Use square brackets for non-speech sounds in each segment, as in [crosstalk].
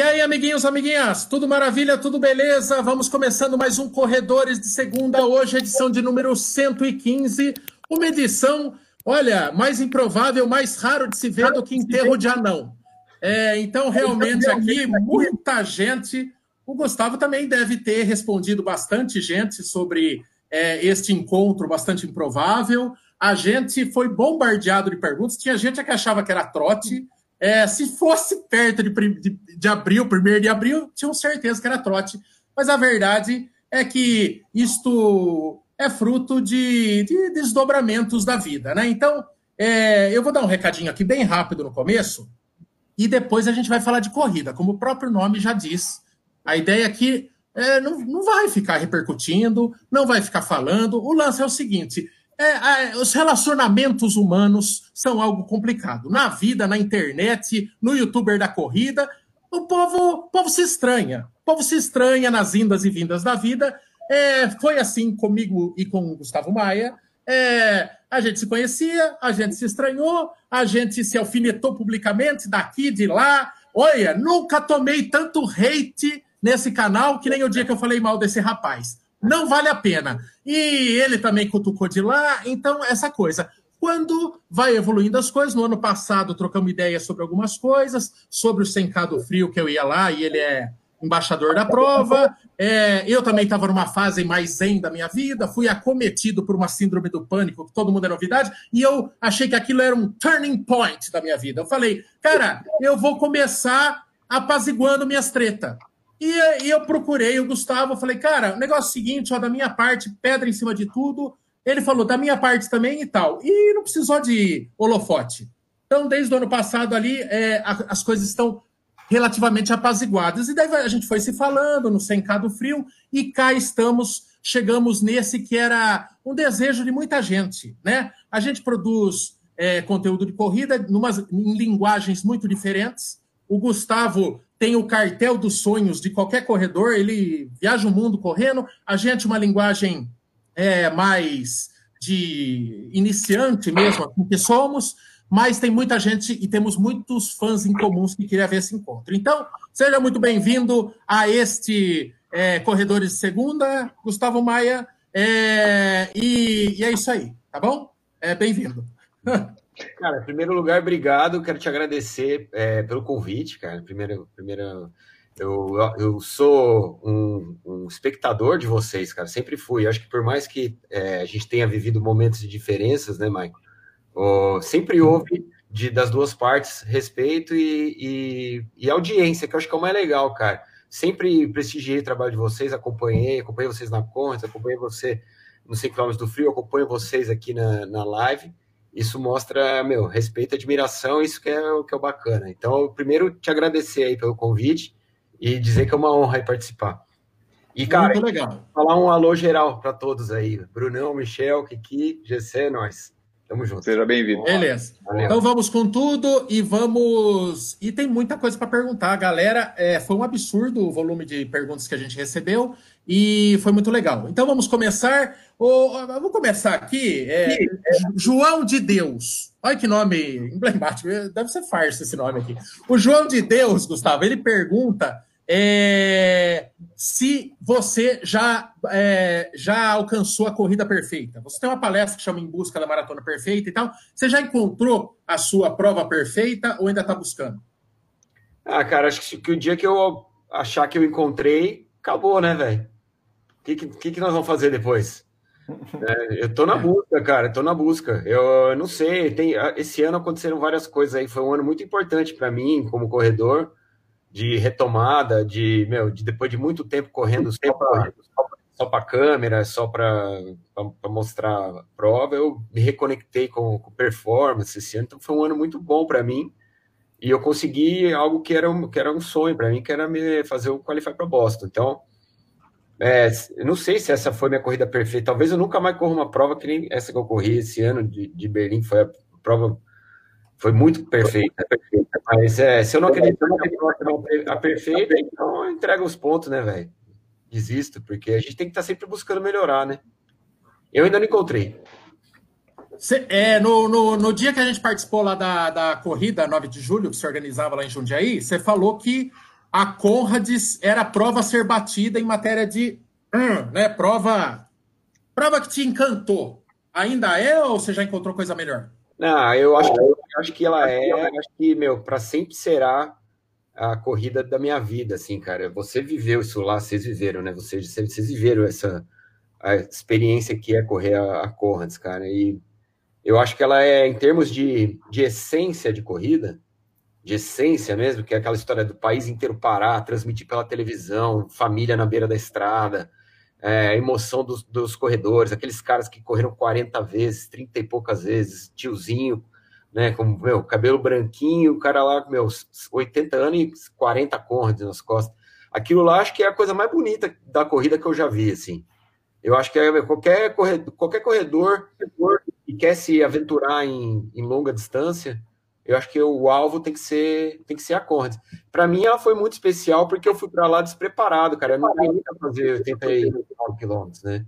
E aí, amiguinhos, amiguinhas, tudo maravilha, tudo beleza? Vamos começando mais um Corredores de Segunda, hoje edição de número 115, uma edição, olha, mais improvável, mais raro de se ver do que enterro de anão. É, então, realmente aqui, muita gente. O Gustavo também deve ter respondido bastante gente sobre é, este encontro bastante improvável. A gente foi bombardeado de perguntas, tinha gente que achava que era trote. É, se fosse perto de, de, de abril, primeiro de abril, tinham certeza que era trote. Mas a verdade é que isto é fruto de, de desdobramentos da vida, né? Então, é, eu vou dar um recadinho aqui bem rápido no começo e depois a gente vai falar de corrida, como o próprio nome já diz. A ideia aqui é, não, não vai ficar repercutindo, não vai ficar falando. O lance é o seguinte: é, é, os relacionamentos humanos são algo complicado. Na vida, na internet, no youtuber da corrida, o povo, o povo se estranha. O povo se estranha nas indas e vindas da vida. É, foi assim comigo e com o Gustavo Maia. É, a gente se conhecia, a gente se estranhou, a gente se alfinetou publicamente daqui, de lá. Olha, nunca tomei tanto hate nesse canal que nem o dia que eu falei mal desse rapaz não vale a pena. E ele também cutucou de lá, então essa coisa. Quando vai evoluindo as coisas, no ano passado trocamos ideias sobre algumas coisas, sobre o Sencado Frio, que eu ia lá e ele é embaixador da prova. É, eu também estava numa fase mais zen da minha vida, fui acometido por uma síndrome do pânico, que todo mundo é novidade, e eu achei que aquilo era um turning point da minha vida. Eu falei, cara, eu vou começar apaziguando minhas tretas. E, e eu procurei o Gustavo, falei, cara, o negócio é o seguinte, ó, da minha parte, pedra em cima de tudo. Ele falou, da minha parte também e tal. E não precisou de holofote. Então, desde o ano passado ali, é, as coisas estão relativamente apaziguadas. E daí a gente foi se falando no Sencado Frio, e cá estamos, chegamos nesse que era um desejo de muita gente, né? A gente produz é, conteúdo de corrida em linguagens muito diferentes. O Gustavo tem o cartel dos sonhos de qualquer corredor, ele viaja o mundo correndo. A gente, uma linguagem é, mais de iniciante mesmo, assim que somos, mas tem muita gente e temos muitos fãs em comuns que queriam ver esse encontro. Então, seja muito bem-vindo a este é, Corredores de Segunda, Gustavo Maia, é, e, e, é isso aí, tá bom? É, bem-vindo. [laughs] Cara, em primeiro lugar, obrigado. Quero te agradecer é, pelo convite, cara. Primeiro, primeiro eu, eu sou um, um, espectador de vocês, cara. Sempre fui. acho que por mais que é, a gente tenha vivido momentos de diferenças, né, Mike? Oh, sempre houve de, das duas partes respeito e, e, e, audiência, que eu acho que é o mais legal, cara. Sempre prestigiei o trabalho de vocês, acompanhei, acompanhei vocês na conta, acompanhei você no 100 km do Frio, acompanho vocês aqui na, na live isso mostra, meu, respeito, admiração, isso que é, que é o bacana. Então, primeiro, te agradecer aí pelo convite e dizer que é uma honra participar. E, cara, falar um alô geral para todos aí. Brunão, Michel, Kiki, GC, nós. Tamo junto. Seja bem-vindo. Beleza. Valeu. Então vamos com tudo e vamos. E tem muita coisa para perguntar, galera. É, foi um absurdo o volume de perguntas que a gente recebeu e foi muito legal. Então vamos começar. Oh, vamos começar aqui. É, João de Deus. Olha que nome emblemático. Deve ser farsa esse nome aqui. O João de Deus, Gustavo, ele pergunta é, se você já, é, já alcançou a corrida perfeita. Você tem uma palestra que chama Em Busca da Maratona Perfeita e tal. Você já encontrou a sua prova perfeita ou ainda está buscando? Ah, cara, acho que o dia que eu achar que eu encontrei, acabou, né, velho? O que, que, que, nós vamos fazer depois? [laughs] É, eu tô na busca, cara, tô na busca. Eu não sei, tem, esse ano aconteceram várias coisas aí, foi um ano muito importante para mim como corredor, de retomada, de, meu, de depois de muito tempo correndo só para câmera, só para mostrar a prova, eu me reconectei com, com performance esse ano, então foi um ano muito bom para mim. E eu consegui algo que era um, que era um sonho para mim, que era me fazer o qualify para Boston. Então, é, não sei se essa foi minha corrida perfeita. Talvez eu nunca mais corra uma prova que nem essa que eu corri esse ano de, de Berlim. Foi a prova foi muito perfeita, perfeita. Mas é, se eu não acredito que a perfeita, então eu entrego os pontos, né, velho? Desisto, porque a gente tem que estar tá sempre buscando melhorar, né? Eu ainda não encontrei. Cê, é, no, no, no, dia que a gente participou lá da, da corrida 9 de julho, que se organizava lá em Jundiaí, você falou que a Conrads era a prova a ser batida em matéria de. Hum, né, prova. Prova que te encantou. Ainda é ou você já encontrou coisa melhor? Não, eu acho, eu acho que ela é. Acho que, meu, para sempre será a corrida da minha vida, assim, cara. Você viveu isso lá, vocês viveram, né? Vocês, vocês viveram essa a experiência que é correr a, a Conrads, cara. E eu acho que ela é, em termos de, de essência de corrida, de essência mesmo, que é aquela história do país inteiro parar, transmitir pela televisão, família na beira da estrada, é, emoção dos, dos, corredores, aqueles caras que correram 40 vezes, 30 e poucas vezes, tiozinho, né, com meu cabelo branquinho, o cara lá com meus 80 anos e 40 cordas nas costas. Aquilo lá acho que é a coisa mais bonita da corrida que eu já vi, assim. Eu acho que é, qualquer corredor, qualquer corredor que quer se aventurar em, em longa distância, eu acho que o alvo tem que ser tem que ser a Conrads. Para mim, ela foi muito especial porque eu fui para lá despreparado, cara. Eu não queria fazer 89 quilômetros, né?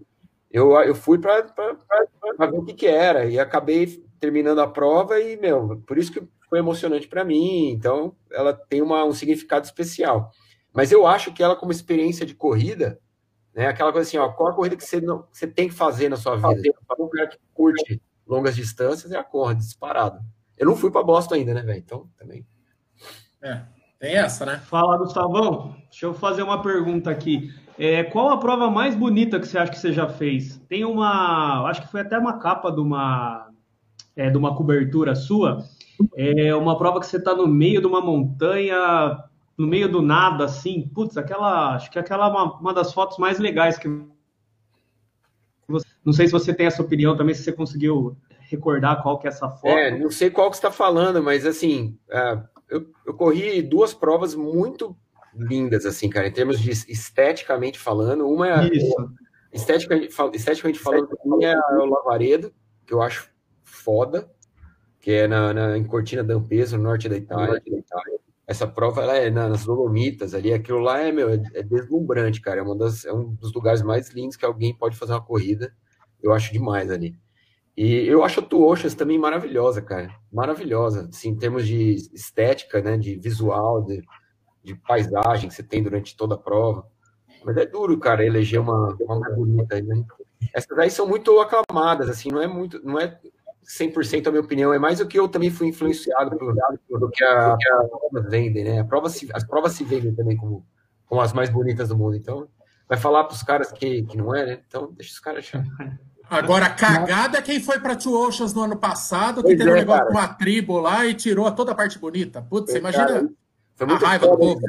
Eu, eu fui para ver o que, que era e acabei terminando a prova e, meu, por isso que foi emocionante para mim. Então, ela tem uma, um significado especial. Mas eu acho que ela, como experiência de corrida, né, aquela coisa assim, ó, qual a corrida que você, não, você tem que fazer na sua vida? Para um cara que curte longas distâncias, é a corrida, disparado. Eu não fui para Boston ainda, né, velho? Então, também. É, tem essa, né? Fala, Gustavão. Deixa eu fazer uma pergunta aqui. É, qual a prova mais bonita que você acha que você já fez? Tem uma. Acho que foi até uma capa de uma, é, de uma cobertura sua. É uma prova que você está no meio de uma montanha, no meio do nada, assim. Putz, aquela. Acho que aquela é uma, uma das fotos mais legais que. Não sei se você tem essa opinião também, se você conseguiu recordar qual que é essa foto? É, não sei qual que está falando, mas assim, uh, eu, eu, corri duas provas muito lindas, assim, cara, em termos de esteticamente falando. Uma é Isso. esteticamente, esteticamente falando, é o Lavaredo, que eu acho foda, que é na, na em Cortina d'Ampezzo, no norte da Itália. Essa prova ela é nas Dolomitas ali, aquilo lá é, meu, é, é deslumbrante, cara. É, uma das, é um dos lugares mais lindos que alguém pode fazer uma corrida. Eu acho demais ali. E eu acho a Tuoshas também maravilhosa, cara. Maravilhosa, assim, em termos de estética, né, de visual, de, de paisagem que você tem durante toda a prova. Mas é duro, cara, eleger uma, uma mais bonita. Né? Essas aí são muito aclamadas, assim, não é muito, não é 100% a minha opinião, é mais o que eu também fui influenciado por, do que a, que a vendem, né? A prova se, as provas se vendem também como, como as mais bonitas do mundo. Então, vai falar para os caras que, que não é, né? Então, deixa os caras achar. [laughs] Agora, cagada é quem foi para Two Oceans no ano passado, que pois teve é, um negócio com uma tribo lá e tirou toda a parte bonita. Putz, você imagina a raiva do povo.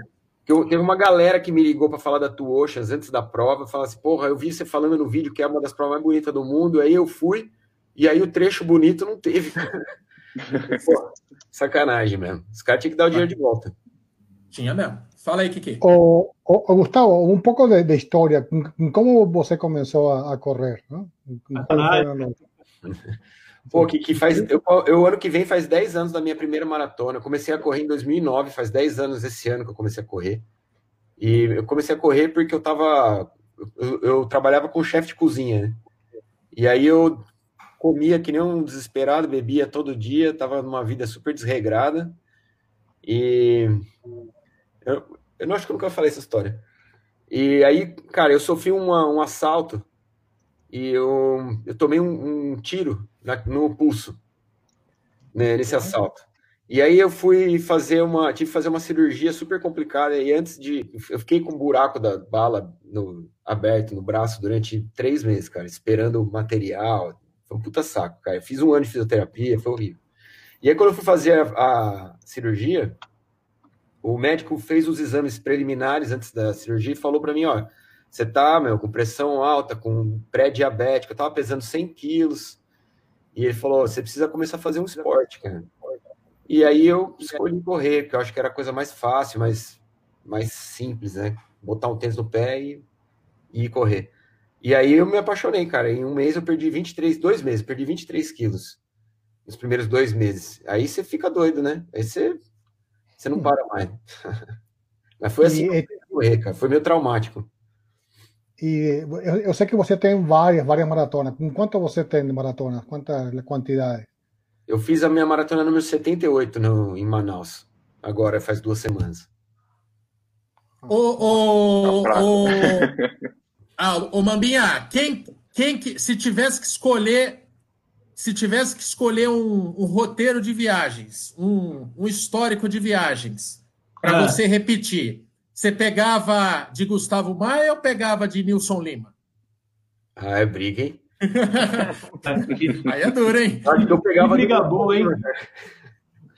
Eu, teve uma galera que me ligou para falar da Two Oceans antes da prova, falou assim, porra, eu vi você falando no vídeo que é uma das provas mais bonitas do mundo, aí eu fui, e aí o trecho bonito não teve. [laughs] Pô, sacanagem mesmo. Os caras tinham que dar o dinheiro de volta. Tinha mesmo. Fala aí, Kiki. O, o, Gustavo, um pouco de, de, história. Como você começou a, a correr? Não? Pô, que, que faz. Eu, eu, ano que vem, faz 10 anos da minha primeira maratona. Eu comecei a correr em 2009, faz 10 anos esse ano que eu comecei a correr. E eu comecei a correr porque eu tava. Eu, eu trabalhava com chefe de cozinha, né? E aí eu comia que nem um desesperado, bebia todo dia, tava numa vida super desregrada. E eu, eu não acho que eu nunca falei essa história. E aí, cara, eu sofri uma, um assalto e eu, eu tomei um, um tiro na, no pulso né, nesse assalto. E aí eu fui fazer uma, tive que fazer uma cirurgia super complicada e antes de, eu fiquei com um buraco da bala no, aberto no braço durante três meses, cara, esperando material. Foi um puta saco, cara. Eu fiz um ano de fisioterapia, foi horrível. E aí quando eu fui fazer a, a cirurgia, o médico fez os exames preliminares antes da cirurgia e falou para mim, ó, você tá, meu, com pressão alta, com pré-diabético, eu tava pesando 100 quilos, e ele falou, você precisa começar a fazer um esporte, cara. E aí eu escolhi correr, porque eu acho que era a coisa mais fácil, mais, mais simples, né? Botar um tênis no pé e, e correr. E aí eu me apaixonei, cara. Em um mês eu perdi 23, dois meses, perdi 23 quilos. Nos primeiros dois meses. Aí você fica doido, né? Aí você você não para mais. [laughs] Mas foi assim, e, correr, cara. Foi meio traumático. E eu, eu, sei que você tem várias, várias maratonas. Com quanto você tem de maratonas? Quanta quantidade? Eu fiz a minha maratona número 78 no, em Manaus. Agora, faz duas semanas. Ô, ô, ô, ah, ô, Mambinha, quem, quem que, se tivesse que escolher, se tivesse que escolher um, um roteiro de viagens, um, um histórico de viagens, para Ah. você repetir, você pegava de Gustavo Maia ou pegava de Nilson Lima? Ah, é briga, hein? [laughs] Aí é duro, hein? Acho que eu pegava. briga boa, hein?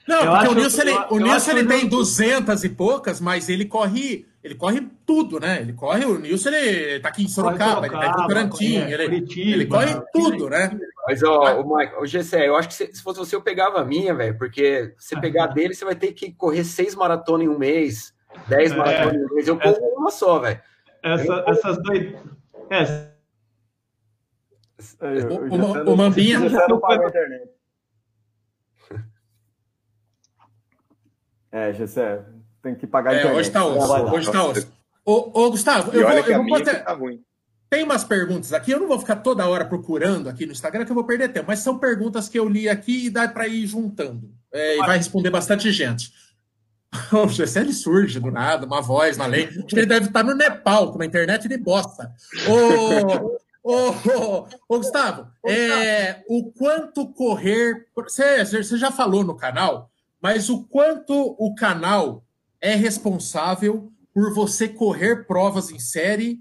Não, Eu porque o Nilson, ele, eu- o Nilson ele tem não- 200 e poucas, mas ele corre, ele corre tudo, né? Ele corre, o Nilson ele tá aqui em Sorocaba, ele tá em Votorantim, é, ele, Curitiba, ele corre tudo, né? Mas, ó, o Michael, o Gessé, eu acho que se, se fosse você, eu pegava a minha, velho, porque você pegar dele, você vai ter que correr seis maratonas em um mês, dez É. maratonas em um mês. Eu corro uma só, velho. Essa- essas dois. É, Eu- eu O- o- o não- Mambinha- já sei, não paga a internet. [laughs] É, Gessé, tem que pagar a É, internet. hoje tá vai osso, hoje tá osso. Ô, ô, Gustavo, E eu olha vou, que eu a vou que tá ruim. tem umas perguntas aqui, eu não vou ficar toda hora procurando aqui no Instagram, que eu vou perder tempo, mas são perguntas que eu li aqui e dá para ir juntando. É, e vai responder bastante gente. [laughs] O ele surge do nada, uma voz na lei. Acho que ele deve estar no Nepal, com uma internet de bosta. Ô, ô, ô, ô, Gustavo, é, o quanto correr. Você, você já falou no canal, mas o quanto o canal é responsável por você correr provas em série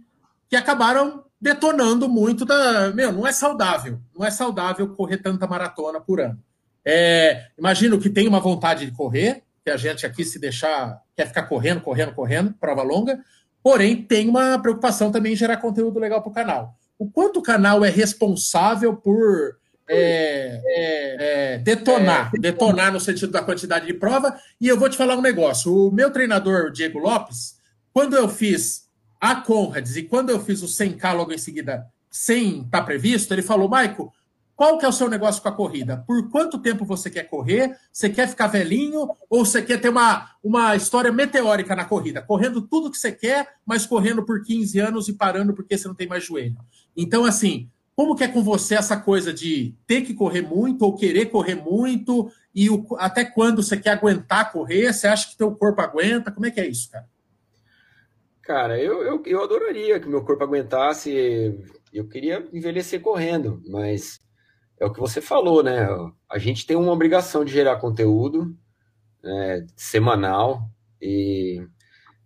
que acabaram detonando muito da. Meu, não é saudável. Não é saudável correr tanta maratona por ano. É, imagino que tem uma vontade de correr, que a gente aqui se deixar, quer ficar correndo, correndo, correndo, prova longa, porém tem uma preocupação também em gerar conteúdo legal para o canal. O quanto o canal é responsável por é, é, é, detonar, detonar no sentido da quantidade de prova, e eu vou te falar um negócio. O meu treinador, Diego Lopes, quando eu fiz a Conrads e quando eu fiz o 100K logo em seguida, sem estar previsto, ele falou, Maico, qual que é o seu negócio com a corrida? Por quanto tempo você quer correr? Você quer ficar velhinho ou você quer ter uma, uma história meteórica na corrida? Correndo tudo que você quer, mas correndo por 15 anos e parando porque você não tem mais joelho. Então, assim, como que é com você essa coisa de ter que correr muito ou querer correr muito e o, até quando você quer aguentar correr? Você acha que teu corpo aguenta? Como é que é isso, cara? Cara, eu, eu, eu adoraria que meu corpo aguentasse. Eu queria envelhecer correndo, mas é o que você falou, né? A gente tem uma obrigação de gerar conteúdo né, semanal e,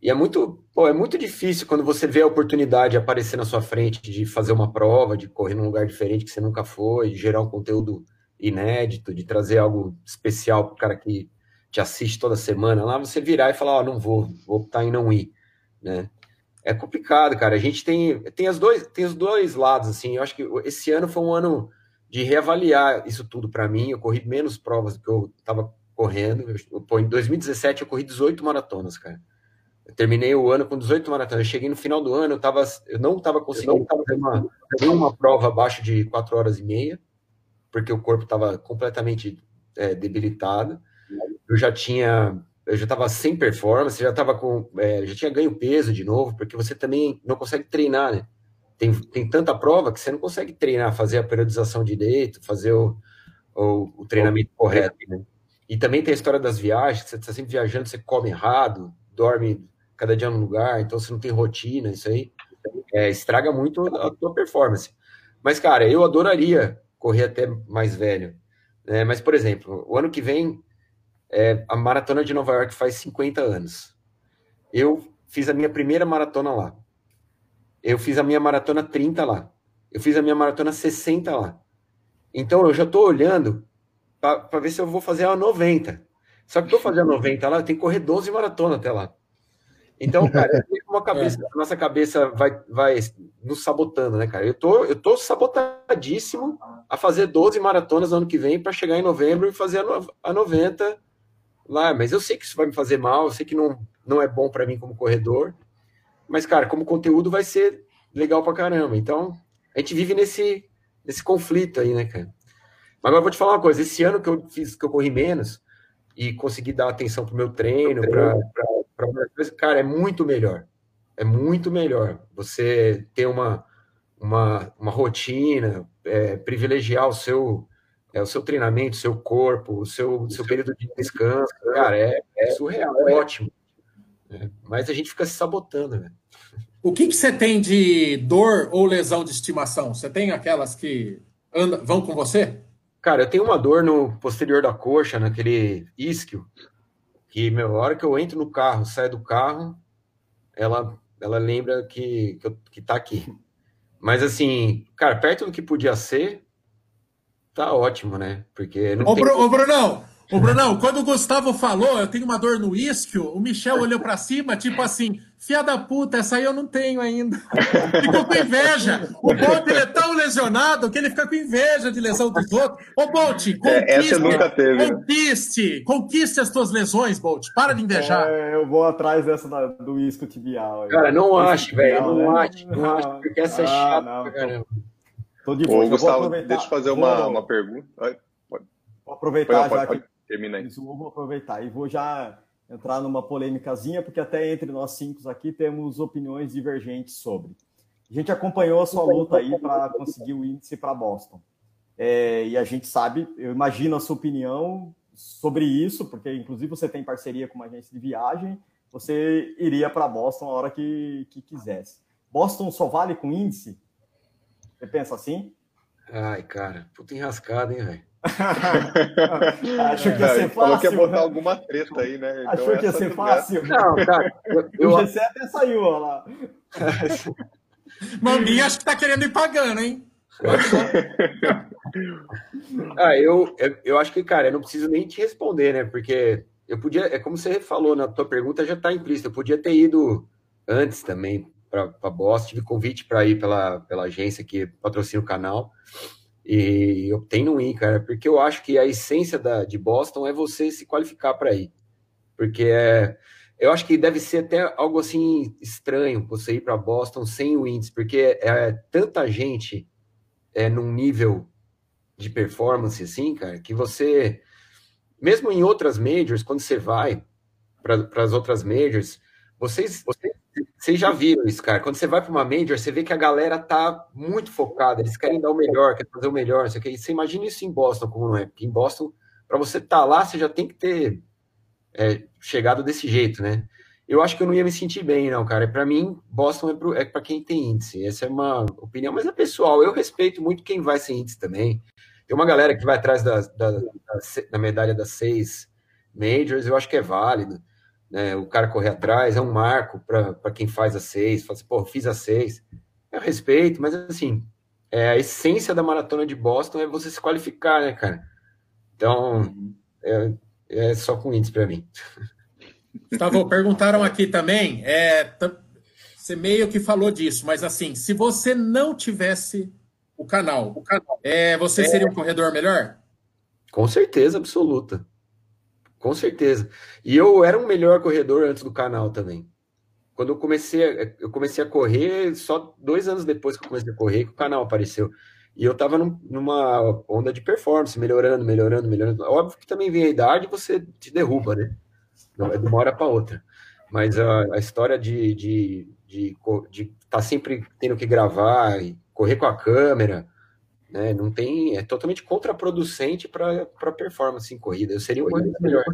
e é muito, pô, é muito difícil quando você vê a oportunidade aparecer na sua frente de fazer uma prova, de correr num lugar diferente que você nunca foi, de gerar um conteúdo inédito, de trazer algo especial para o cara que te assiste toda semana lá, você virar e falar, ó, não vou, vou optar em não ir, né? É complicado, cara. A gente tem, tem, as dois, tem os dois lados, assim. Eu acho que esse ano foi um ano de reavaliar isso tudo para mim. Eu corri menos provas do que eu estava correndo. Eu, pô, em 2017 eu corri 18 maratonas, cara. Eu terminei o ano com 18 maratonas. Eu cheguei no final do ano, eu, tava, eu não estava conseguindo fazer uma, nenhuma prova abaixo de 4 horas e meia, porque o corpo estava completamente é, debilitado. Eu já tinha eu já estava sem performance, já estava com, é, já tinha ganho peso de novo, porque você também não consegue treinar, né? Tem, tem tanta prova que você não consegue treinar, fazer a periodização direito, fazer o, o, o treinamento correto, né? E também tem a história das viagens, você está sempre viajando, você come errado, dorme cada dia num lugar, então você não tem rotina, isso aí é, estraga muito a tua performance. Mas, cara, eu adoraria correr até mais velho. Né? Mas, por exemplo, o ano que vem é, a maratona de Nova York faz 50 anos. Eu fiz a minha primeira maratona lá. Eu fiz a minha maratona 30 lá. Eu fiz a minha maratona 60 lá. Então eu já estou olhando para ver se eu vou fazer a 90. Só que para fazer a 90 lá, eu tenho que correr 12 maratonas até lá. Então, cara, [laughs] cabeça, a nossa cabeça vai, vai nos sabotando, né, cara? Eu tô, eu tô sabotadíssimo a fazer 12 maratonas no ano que vem para chegar em novembro e fazer a, a 90 lá, mas eu sei que isso vai me fazer mal, eu sei que não, não é bom para mim como corredor, mas, cara, como conteúdo vai ser legal pra caramba. Então, a gente vive nesse, nesse conflito aí, né, cara? Mas agora eu vou te falar uma coisa, esse ano que eu fiz, que eu corri menos e consegui dar atenção pro meu treino, para cara, é muito melhor. É muito melhor você ter uma, uma, uma rotina, é, privilegiar o seu, é, o seu treinamento, o seu corpo, o seu, o seu período de descanso. Cara, é, é surreal, é ótimo. É, mas a gente fica se sabotando, velho. O que, que você tem de dor ou lesão de estimação? Você tem aquelas que vão com você? Cara, eu tenho uma dor no posterior da coxa, naquele isquio, que meu, a hora que eu entro no carro, saio do carro, ela, ela lembra que, que, eu, que tá aqui. Mas assim, cara, perto do que podia ser, tá ótimo, né? Porque não Ô, tem... Ô, Brunão, ô, Brunão, quando o Gustavo falou, eu tenho uma dor no isquio, o Michel olhou pra cima, tipo assim, fia da puta, essa aí eu não tenho ainda. [laughs] Ficou com inveja. O Bolt, ele é tão lesionado que ele fica com inveja de lesão dos outros. Ô, Bolt, conquiste, É, nunca teve, conquiste, conquiste as tuas lesões, Bolt. Para de invejar. É, eu vou atrás dessa da- do isco tibial. aí. Cara, não acho, velho. Não né? acho, não acho, porque essa é Ah, chata não, pra tô- caramba. Tô de boa. Ô, Gustavo, deixa eu fazer uma, uma pergunta. Vou aproveitar pode, já pode, que termina aí. Isso, eu vou aproveitar e vou já entrar numa polêmicazinha, porque até entre nós cinco aqui temos opiniões divergentes sobre. A gente acompanhou a sua luta aí para conseguir o índice para Boston. É, e a gente sabe, eu imagino a sua opinião sobre isso, porque inclusive você tem parceria com uma agência de viagem, você iria para Boston a hora que, que quisesse. Boston só vale com índice? Você pensa assim? Ai, cara, puta enrascada, hein, velho. [laughs] Achou que ia É, ser ele falou que ia fácil? botar alguma treta aí, né? Então Achou que ia ser fácil? Não, cara, eu, [laughs] eu- O GC até saiu, ó lá. [laughs] Mambinha acho que tá querendo ir pagando, hein? ah, eu, eu, eu acho que, cara, eu não preciso nem te responder, né? Porque eu podia, é como você falou na tua pergunta, já tá implícito. Eu podia ter ido antes também para Boston, tive convite para ir pela, pela agência que patrocina o canal. E tenho um ir, cara, porque eu acho que a essência da, de Boston é você se qualificar para ir. Porque é, eu acho que deve ser até algo assim estranho você ir para Boston sem o índice, porque é tanta gente é, num nível de performance assim, cara, que você, mesmo em outras majors, quando você vai para as outras majors, vocês, vocês, vocês já viram isso, cara. Quando você vai para uma major, você vê que a galera tá muito focada, eles querem dar o melhor, querem fazer o melhor, não sei o que. Você imagina isso em Boston, como não é? Porque em Boston, para você estar tá lá, você já tem que ter é, chegado desse jeito, né? Eu acho que eu não ia me sentir bem, não, cara. Para mim, Boston é para é quem tem índice. Essa é uma opinião, mas é pessoal. Eu respeito muito quem vai sem índice também. Tem uma galera que vai atrás da, da, da, da medalha das seis majors, eu acho que é válido. Né? O cara correr atrás é um marco para quem faz as seis. Fala assim, pô, fiz as seis. Eu respeito, mas assim, é, a essência da maratona de Boston é você se qualificar, né, cara? Então, é, é só com índice para mim. [laughs] Gustavo, perguntaram aqui também, é, você meio que falou disso, mas assim, se você não tivesse o canal, o canal é, você seria um corredor melhor? Com certeza absoluta. Com certeza. E eu era um melhor corredor antes do canal também. Quando eu comecei, eu comecei a correr, só dois anos depois que eu comecei a correr, que o canal apareceu. E eu tava num, numa onda de performance, melhorando, melhorando, melhorando. Óbvio que também vem a idade e você te derruba, né? Não é de uma hora para outra. Mas a, a história de estar de, de, de tá sempre tendo que gravar e correr com a câmera, né? Não tem, é totalmente contraproducente para performance em corrida. Eu seria um muito melhor.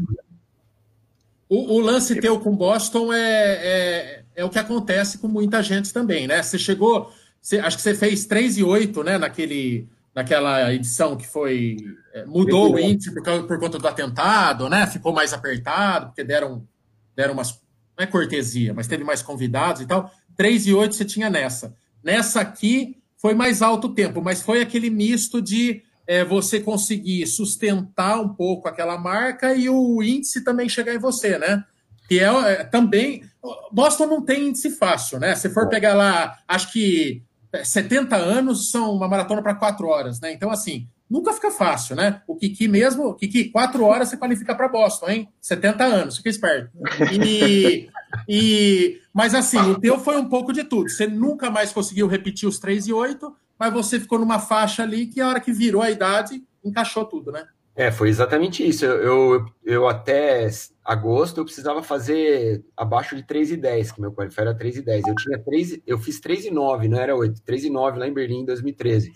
O, o, lance teu com Boston é, é, é, o que acontece com muita gente também, né? Você chegou, você, acho que você fez 3 e 8, né? Naquele, naquela edição que foi. É, mudou o índice por, por, conta do atentado, né? Ficou mais apertado, porque deram, deram umas. Não é cortesia, mas teve mais convidados e tal. 3 e 8 você tinha nessa. Nessa aqui foi mais alto o tempo, mas foi aquele misto de é, você conseguir sustentar um pouco aquela marca e o índice também chegar em você, né? Que é, é também. Boston não tem índice fácil, né? Se for pegar lá, acho que 70 anos são uma maratona para 4 horas, né? Então, assim, nunca fica fácil, né? O Kiki mesmo, o Kiki, 4 horas você qualifica para Boston, hein? 70 anos, fica esperto. E, e, mas, assim, o teu foi um pouco de tudo. Você nunca mais conseguiu repetir os 3 e 8 mas você ficou numa faixa ali que a hora que virou a idade, encaixou tudo, né? É, foi exatamente isso. Eu, eu, eu até agosto eu precisava fazer abaixo de 3,10, que meu qualifier era 3,10. Eu tinha 3, eu fiz 3,9, não era 8, 3,9 lá em Berlim em 2013.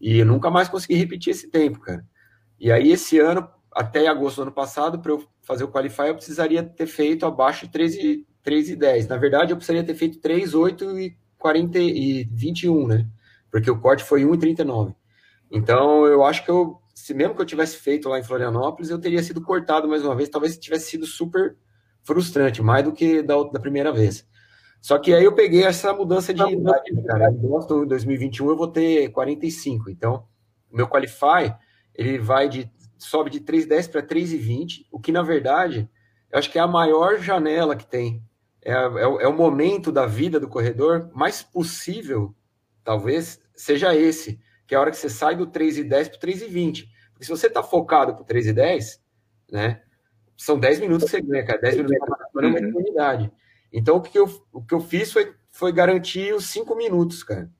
E eu nunca mais consegui repetir esse tempo, cara. E aí esse ano, até agosto do ano passado, para eu fazer o qualifier, eu precisaria ter feito abaixo de 3 e 10. Na verdade, eu precisaria ter feito 3, 8 e 40 e 21, né? Porque o corte foi 1 e 39. Então, eu acho que eu, se mesmo que eu tivesse feito lá em Florianópolis, eu teria sido cortado mais uma vez. Talvez tivesse sido super frustrante, mais do que da, da primeira vez. Só que aí eu peguei essa mudança de idade, né, cara. Em Boston, em 2021, eu vou ter 45. Então, o meu Qualify, ele vai de sobe de 3,10 para 3,20, o que na verdade eu acho que é a maior janela que tem. É, é, é, o momento da vida do corredor mais possível, talvez, seja esse, que é a hora que você sai do 3,10 para 3,20. Porque se você está focado para 3,10, né, são 10 minutos que você ganha, cara. 10 minutos para é uma eternidade. Então, o que eu, o que eu fiz foi, foi garantir os 5 minutos, cara.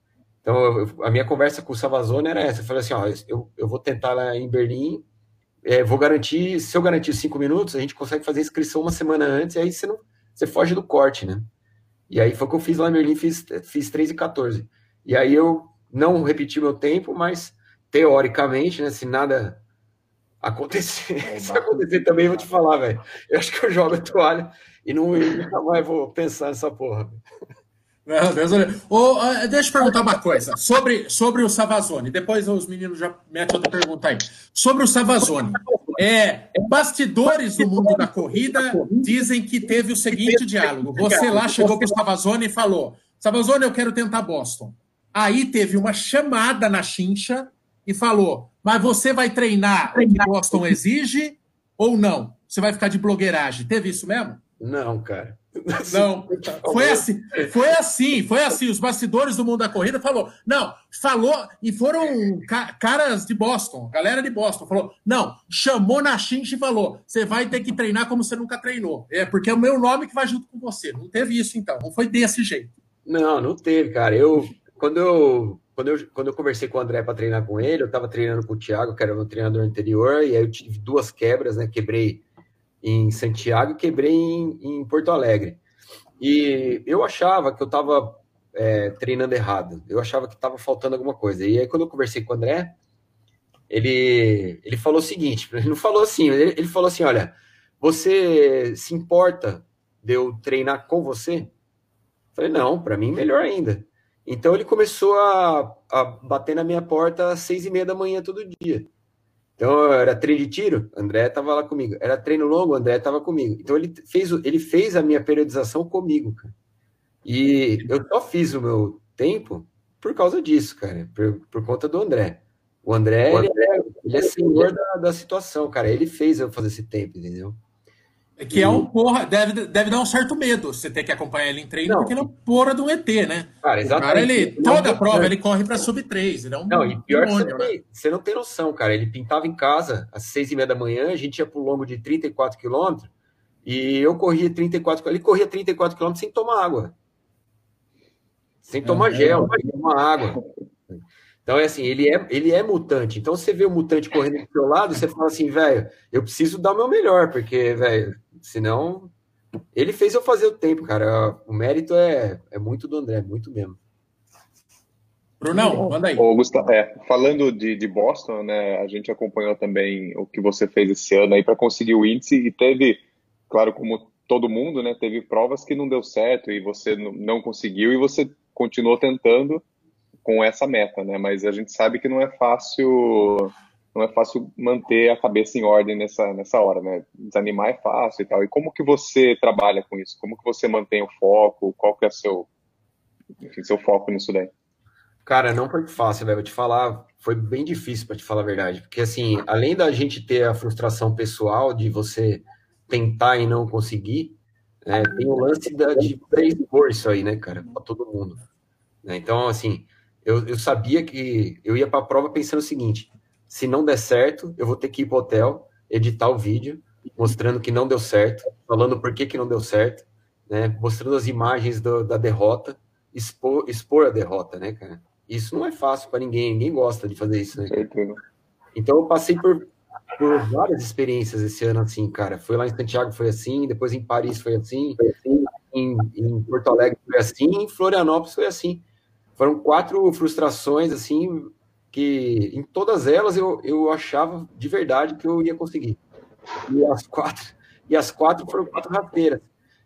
Então, eu, a minha conversa com o Savazone era essa. Eu falei assim, ó, eu, eu vou tentar lá em Berlim, é, vou garantir, se eu garantir cinco minutos, a gente consegue fazer inscrição uma semana antes, e aí você, não, você foge do corte, né? E aí foi o que eu fiz lá em Berlim, fiz, fiz 3 e 14. E aí eu não repeti meu tempo, mas teoricamente, né, se nada acontecer, [laughs] se acontecer também, eu vou te falar, velho. Eu acho que eu jogo a toalha e não, nunca mais vou pensar nessa porra. Deus, oh, deixa eu perguntar uma coisa sobre, sobre o Savazone. Depois os meninos já metem outra pergunta aí. Sobre o Savazone. É, bastidores do mundo da corrida dizem que teve o seguinte diálogo. Você lá chegou para o Savazone e falou: Savazone, eu quero tentar Boston. Aí teve uma chamada na chincha e falou: Mas você vai treinar o que Boston exige ou não? Você vai ficar de blogueiragem. Teve isso mesmo? Não, cara. Não, foi assim, foi assim, foi assim. Os bastidores do mundo da corrida falou, não, falou e foram ca caras de Boston, galera de Boston falou, não, chamou na chincha e falou, você vai ter que treinar como você nunca treinou, é porque é o meu nome que vai junto com você. Não teve isso então, não foi desse jeito. Não, não teve, cara. Eu quando eu quando eu, quando eu conversei com o André para treinar com ele, eu estava treinando com o Thiago, que era o treinador anterior, e aí eu tive duas quebras, né? Quebrei em Santiago e quebrei em, em Porto Alegre. E eu achava que eu estava é, treinando errado, eu achava que estava faltando alguma coisa. E aí, quando eu conversei com o André, ele, ele falou o seguinte: ele não falou assim, ele, ele falou assim: olha, você se importa de eu treinar com você? Eu falei, não, para mim melhor ainda. Então ele começou a, a bater na minha porta às seis e meia da manhã todo dia. Então, era treino de tiro, André estava lá comigo. Era treino longo, André estava comigo. Então, ele fez, ele fez a minha periodização comigo, cara. E eu só fiz o meu tempo por causa disso, cara, por, por conta do André. O André, o André ele, é, ele é senhor da, da situação, cara. Ele fez eu fazer esse tempo, entendeu? Que é um porra, deve, deve dar um certo medo você ter que acompanhar ele em treino, não. porque ele é um porra um ET, né? Cara, exatamente. Cara, ele, toda a prova, ele corre para sub 3. Ele é um não, e pior demônio, você, né? tem, você não tem noção, cara. Ele pintava em casa às seis e meia da manhã, a gente ia pro longo de 34 quilômetros, e eu corria 34 ele corria 34 quilômetros sem tomar água. Sem tomar é, gel, é. sem tomar água. Então, é assim, ele é, ele é mutante. Então, você vê o mutante correndo do seu lado, você fala assim, velho, eu preciso dar o meu melhor, porque, velho, senão. Ele fez eu fazer o tempo, cara. O mérito é, é muito do André, muito mesmo. Brunão, manda aí. Ô, Gustavo, é, falando de, de Boston, né, a gente acompanhou também o que você fez esse ano aí para conseguir o índice e teve, claro, como todo mundo, né, teve provas que não deu certo e você não conseguiu e você continuou tentando com essa meta, né? Mas a gente sabe que não é fácil, não é fácil manter a cabeça em ordem nessa nessa hora, né? Desanimar é fácil e tal. E como que você trabalha com isso? Como que você mantém o foco? Qual que é seu, enfim, seu foco nisso daí? Cara, não foi fácil, velho. Vou te falar, foi bem difícil para te falar a verdade, porque assim, além da gente ter a frustração pessoal de você tentar e não conseguir, é, tem o lance da, de pré-expor isso aí, né, cara, para todo mundo. Né? Então, assim, eu, eu sabia que eu ia para a prova pensando o seguinte: se não der certo, eu vou ter que ir para o hotel, editar o vídeo, mostrando que não deu certo, falando por que, que não deu certo, né? mostrando as imagens do, da derrota, expor, expor a derrota, né, cara? Isso não é fácil para ninguém, ninguém gosta de fazer isso, né? Então eu passei por, por várias experiências esse ano assim, cara. Foi lá em Santiago foi assim, depois em Paris foi assim, em, em Porto Alegre foi assim, em Florianópolis foi assim foram quatro frustrações, assim, que em todas elas eu, eu achava de verdade que eu ia conseguir. E as quatro, e as quatro foram quatro rasteiras.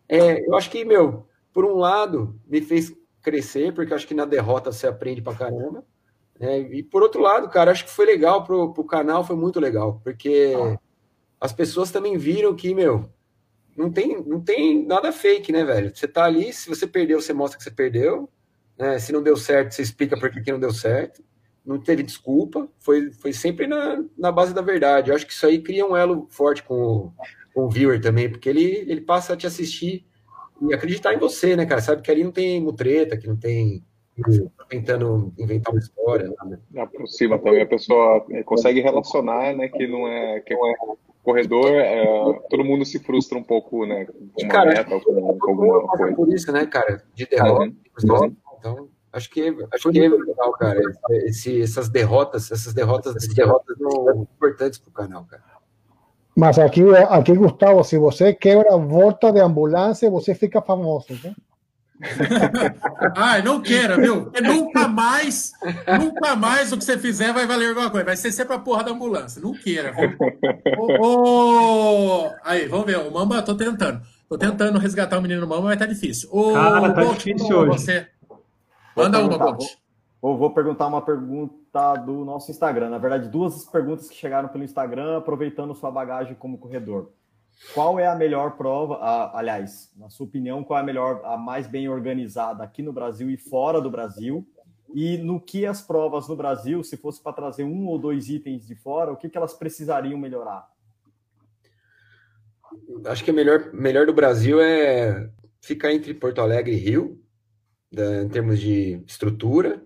É, eu acho que, meu, por um lado, me fez crescer, porque acho que na derrota você aprende pra caramba. Né? E por outro lado, cara, acho que foi legal pro, pro canal, foi muito legal, porque as pessoas também viram que, meu, não tem, não tem nada fake, né, velho? Você tá ali, se você perdeu, você mostra que você perdeu. Né? Se não deu certo, você explica por que não deu certo. Não teve desculpa, foi, foi sempre na, na base da verdade. Eu acho que isso aí cria um elo forte com o, com o viewer também, porque ele, ele passa a te assistir e acreditar em você, né, cara? Sabe que ali não tem mutreta, que não tem tentando inventar uma história. Né? Aproxima também, a pessoa consegue relacionar, né, que não é, que não é corredor, é, todo mundo se frustra um pouco, né, com uma cara, meta, com, com alguma coisa. por isso, né, cara, de derrota. Uhum. Então, acho que, acho que é legal, cara, esse, essas derrotas, essas derrotas, essas derrotas são importantes pro canal, cara. Mas aqui, aqui, Gustavo, se você quebra volta de ambulância, você fica famoso, né? Ai, [laughs] não queira, viu? Porque nunca mais, nunca mais o que você fizer vai valer alguma coisa. Vai ser sempre a porra da ambulância. Não queira. Oh, oh. Aí, vamos ver. O Mamba, tô tentando. Tô tentando resgatar o menino Mamba, mas tá difícil. Oh, Cara, tá difícil hoje. Você. Manda uma, Bolt. Vou, vou perguntar uma pergunta do nosso Instagram. Na verdade, duas perguntas que chegaram pelo Instagram, aproveitando sua bagagem como corredor. Qual é a melhor prova? A, aliás, na sua opinião, qual é a melhor, a mais bem organizada aqui no Brasil e fora do Brasil? E no que as provas no Brasil, se fosse para trazer um ou dois itens de fora, o que, que elas precisariam melhorar? Acho que o melhor, melhor do Brasil é ficar entre Porto Alegre e Rio, da, em termos de estrutura.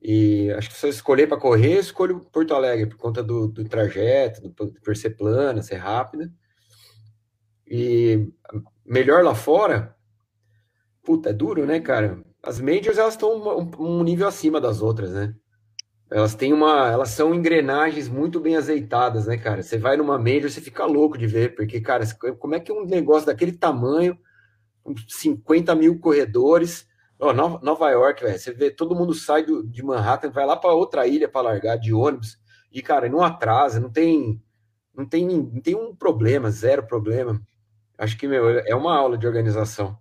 E acho que se eu escolher para correr, escolho Porto Alegre, por conta do, do trajeto, do, por ser plana, ser rápida. E melhor lá fora, puta, é duro, né, cara? As majors, elas estão um, um nível acima das outras, né? Elas têm uma, elas são engrenagens muito bem azeitadas, né, cara? Você vai numa major, você fica louco de ver, porque, cara, como é que um negócio daquele tamanho, 50 mil corredores, oh, Nova York, velho, você vê, todo mundo sai do, de Manhattan, vai lá para outra ilha para largar de ônibus, e, cara, não atrasa, não tem, não tem, não tem um problema, zero problema. Acho que, meu, é uma aula de organização.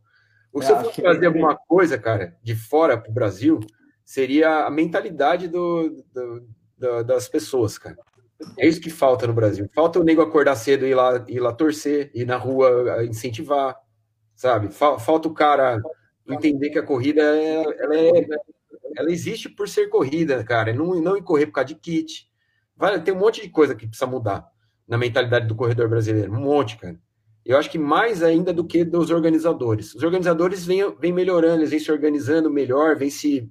O se eu fosse fazer alguma coisa, cara, de fora para o Brasil, seria a mentalidade do, do, do, das pessoas, cara. É isso que falta no Brasil. Falta o nego acordar cedo e ir lá, ir lá torcer, ir na rua incentivar, sabe? Falta o cara entender que a corrida ela, é, ela existe por ser corrida, cara, não, não ir correr por causa de kit. Vai, tem um monte de coisa que precisa mudar na mentalidade do corredor brasileiro. Um monte, cara. Eu acho que mais ainda do que dos organizadores. Os organizadores vêm, vêm melhorando, eles vêm se organizando melhor, vêm se,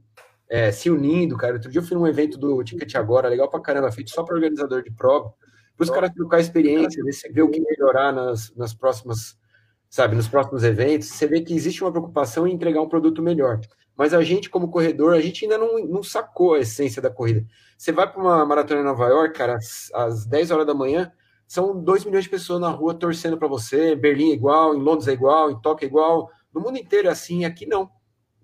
é, se unindo, cara. Outro dia eu fui num evento do Ticket Agora, legal pra caramba, feito só para organizador de prova, para os caras trocar experiência, ver o que melhorar nas, nas próximas, sabe, nos próximos eventos. Você vê que existe uma preocupação em entregar um produto melhor. Mas a gente, como corredor, a gente ainda não, não sacou a essência da corrida. Você vai para uma maratona em Nova York, cara, às, às 10 horas da manhã, são 2 milhões de pessoas na rua torcendo para você. Berlim é igual, em Londres é igual, em Tóquio é igual. No mundo inteiro é assim, aqui não.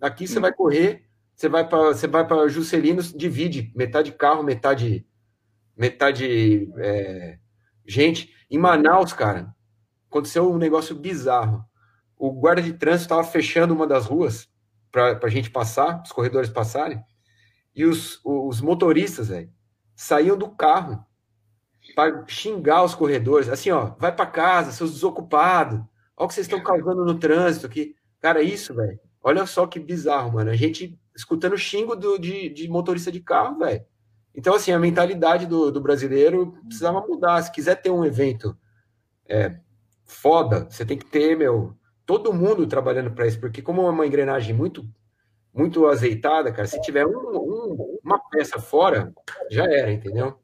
Aqui você hum. vai correr, você vai para você vai para Juscelino, divide metade carro, metade metade é, gente. Em Manaus, cara, aconteceu um negócio bizarro. O guarda de trânsito estava fechando uma das ruas para a gente passar, os corredores passarem, e os, os motoristas, saíam do carro para xingar os corredores, assim, ó, vai para casa, seus desocupados, olha o que vocês estão causando no trânsito aqui. Cara, isso, velho, olha só que bizarro, mano, a gente escutando xingo do, de, de motorista de carro, velho. Então, assim, a mentalidade do, do, brasileiro precisava mudar. Se quiser ter um evento é, foda, você tem que ter, meu, todo mundo trabalhando para isso, porque como é uma engrenagem muito muito azeitada, cara, se tiver um, um, uma peça fora, já era, entendeu?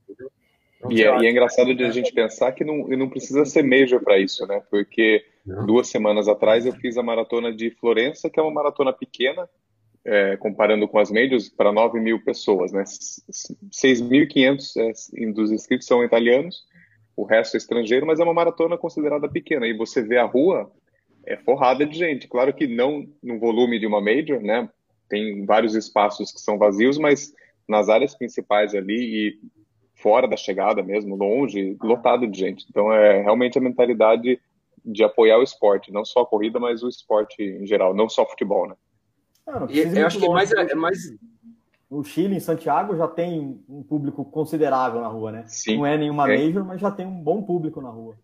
E é, e é, engraçado de a gente pensar que não, não precisa ser major para isso, né? Porque não. duas semanas atrás eu fiz a maratona de Florença, que é uma maratona pequena, é, comparando com as majors, para 9 mil pessoas, né? 6.500 é, dos inscritos são italianos, o resto é estrangeiro, mas é uma maratona considerada pequena. E você vê a rua, é forrada de gente. Claro que não no volume de uma major, né? Tem vários espaços que são vazios, mas nas áreas principais ali e fora da chegada mesmo, longe, lotado de gente. Então, é realmente a mentalidade de apoiar o esporte, não só a corrida, mas o esporte em geral, não só futebol, né? E ir eu acho que mais, é mais No Chile, em Santiago, já tem um público considerável na rua, né? Sim. Não é nenhuma É. major, mas já tem um bom público na rua.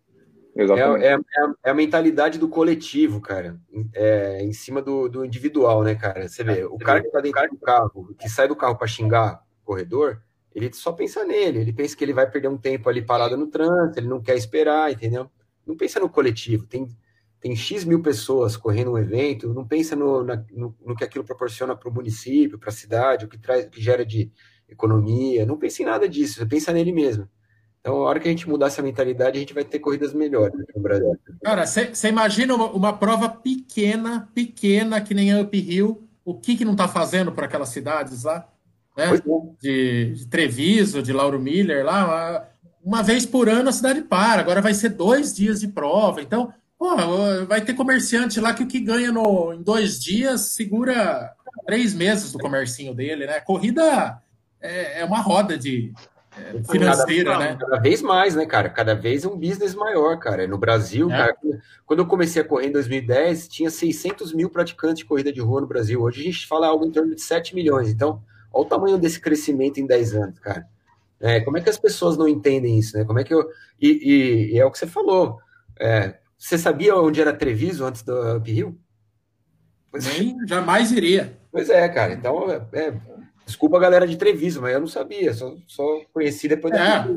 Exatamente. É, é- é a- é a mentalidade do coletivo, cara. É, em cima do, do individual, né, cara? Você vê, o cara que tá dentro do carro, que sai do carro para xingar o corredor, ele só pensa nele. Ele pensa que ele vai perder um tempo ali parado no trânsito, ele não quer esperar, entendeu? Não pensa no coletivo. Tem, tem X mil pessoas correndo um evento, não pensa no, na- no, no que aquilo proporciona para o município, para a cidade, o que, traz, o que gera de economia. Não pensa em nada disso, você pensa nele mesmo. Então, a hora que a gente mudar essa mentalidade, a gente vai ter corridas melhores no Brasil. Cara, você imagina uma, uma prova pequena, pequena, que nem a Up Hill, o que, que não está fazendo para aquelas cidades lá? Né? É. De, de Treviso, de Lauro Miller, lá, uma, uma vez por ano a cidade para, agora vai ser dois dias de prova. Então, pô, vai ter comerciante lá que o que ganha no, em dois dias segura três meses do comercinho dele, né? Corrida é, é uma roda de é, financeira, cada, né? Cada vez mais, né, cara? Cada vez é um business maior, cara. No Brasil, É. cara, quando eu comecei a correr em 2010, tinha 600 mil praticantes de corrida de rua no Brasil. Hoje a gente fala algo em torno de 7 milhões. Então, olha o tamanho desse crescimento em 10 anos, cara. É, como é que as pessoas não entendem isso, né? Como é que eu. E, e- e é o que você falou. É, você sabia onde era Treviso antes do Up Hill? É. Nem jamais iria. Pois é, cara. Então, é, é, desculpa a galera de Treviso, mas eu não sabia. Só, só conheci depois da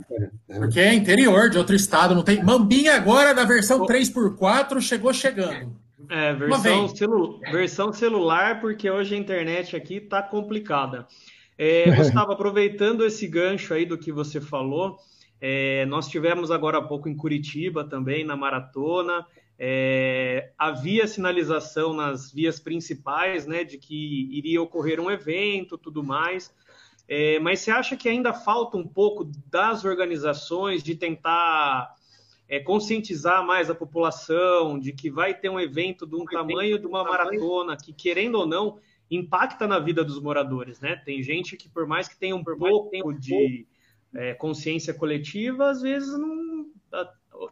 É. Porque é interior de outro estado, não tem. Mambinha agora na versão 3x4 chegou chegando. É, versão, celu- versão celular, porque hoje a internet aqui tá complicada. É, [laughs] Gustavo, aproveitando esse gancho aí do que você falou, é, nós tivemos agora há pouco em Curitiba também, na maratona. É, havia sinalização nas vias principais, né, de que iria ocorrer um evento, tudo mais. É, mas você acha que ainda falta um pouco das organizações de tentar é, conscientizar mais a população de que vai ter um evento de um tamanho de uma maratona que, querendo ou não, impacta na vida dos moradores, né? Tem gente que, por mais que tenha um pouco de é, consciência coletiva, às vezes não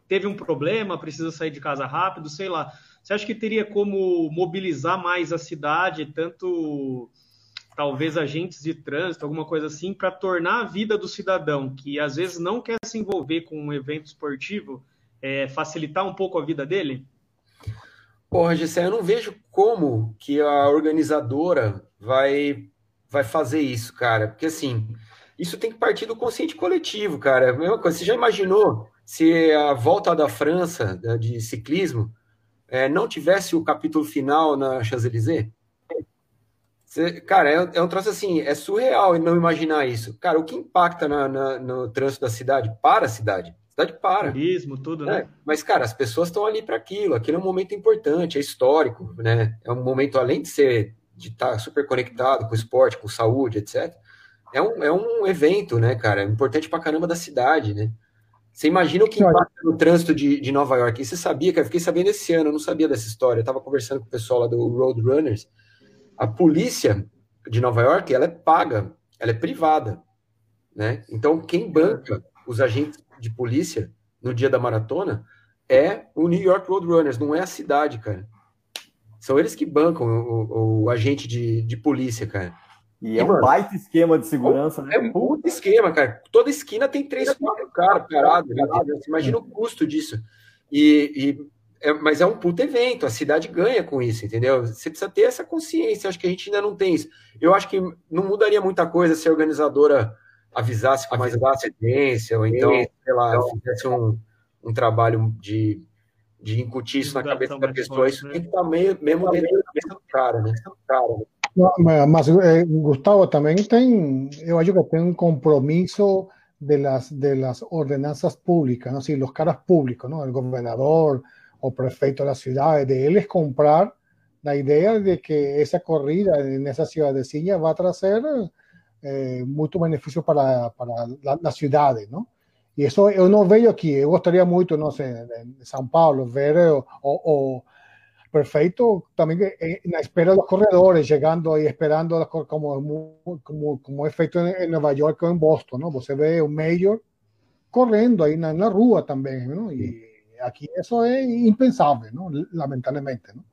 teve um problema, precisa sair de casa rápido, sei lá. Você acha que teria como mobilizar mais a cidade, tanto talvez agentes de trânsito, alguma coisa assim, para tornar a vida do cidadão, que às vezes não quer se envolver com um evento esportivo, é, facilitar um pouco a vida dele? Porra, Gessé, eu não vejo como que a organizadora vai, vai fazer isso, cara. Porque, assim, isso tem que partir do consciente coletivo, cara. É a mesma coisa. Você já imaginou se a volta da França de ciclismo eh, não tivesse o capítulo final na Champs-Élysées? Cara, é, é um troço assim, é surreal não imaginar isso. Cara, o que impacta na- na- no trânsito da cidade? Para a cidade. A cidade para. Turismo, tudo, É, né? mas, cara, as pessoas estão ali para aquilo. Aquilo é um momento importante, é histórico, né? É um momento, além de ser de estar super conectado com o esporte, com saúde, etc. É um, é um evento, né, cara? Importante pra caramba da cidade, né? Você imagina o que Olha. impacta no trânsito de, de Nova York? E você sabia, cara? Eu fiquei sabendo esse ano, eu não sabia dessa história. Eu tava conversando com o pessoal lá do Roadrunners. A polícia de Nova York, ela é paga, ela é privada, né? Então, quem banca os agentes de polícia no dia da maratona é o New York Roadrunners, não é a cidade, cara. São eles que bancam o, o- o agente de, de polícia, cara. E é E, um mano, baita esquema de segurança, né? É um puto esquema, cara. Toda esquina tem três, quatro caras parados. né? Você imagina o custo disso. E, e- é- mas é um puto evento, a cidade ganha com isso, entendeu? Você precisa ter essa consciência. Acho que a gente ainda não tem isso. Eu acho que não mudaria muita coisa se a organizadora avisasse com mais antecedência, ou então, sei lá, fizesse um, um trabalho de, de incutir isso na cabeça da pessoa. forte, Isso né? tem que estar meio, mesmo dentro da cabeça do cara, né? Cara, né? No, mas eh, Gustavo também tem, eu acho que tem um compromisso de las, de las ordenanzas públicas, ¿no? Si los caras públicos, ¿no? El gobernador o prefecto de la ciudad, de él es comprar la idea de que esa corrida en esa ciudadecilla va a traer eh, mucho beneficio para, para la- las ciudades, ¿no? Y eso yo no veo aquí, yo gustaría mucho, no sé, en São Paulo, ver eh, o, o perfecto también eh, en la espera de los corredores, llegando y esperando como, como, como es feito en, en Nueva York o en Boston, ¿no? Você ve un mayor corriendo ahí en la, en la rúa también, ¿no? Y aqui isso é impensável, não? lamentavelmente. Não?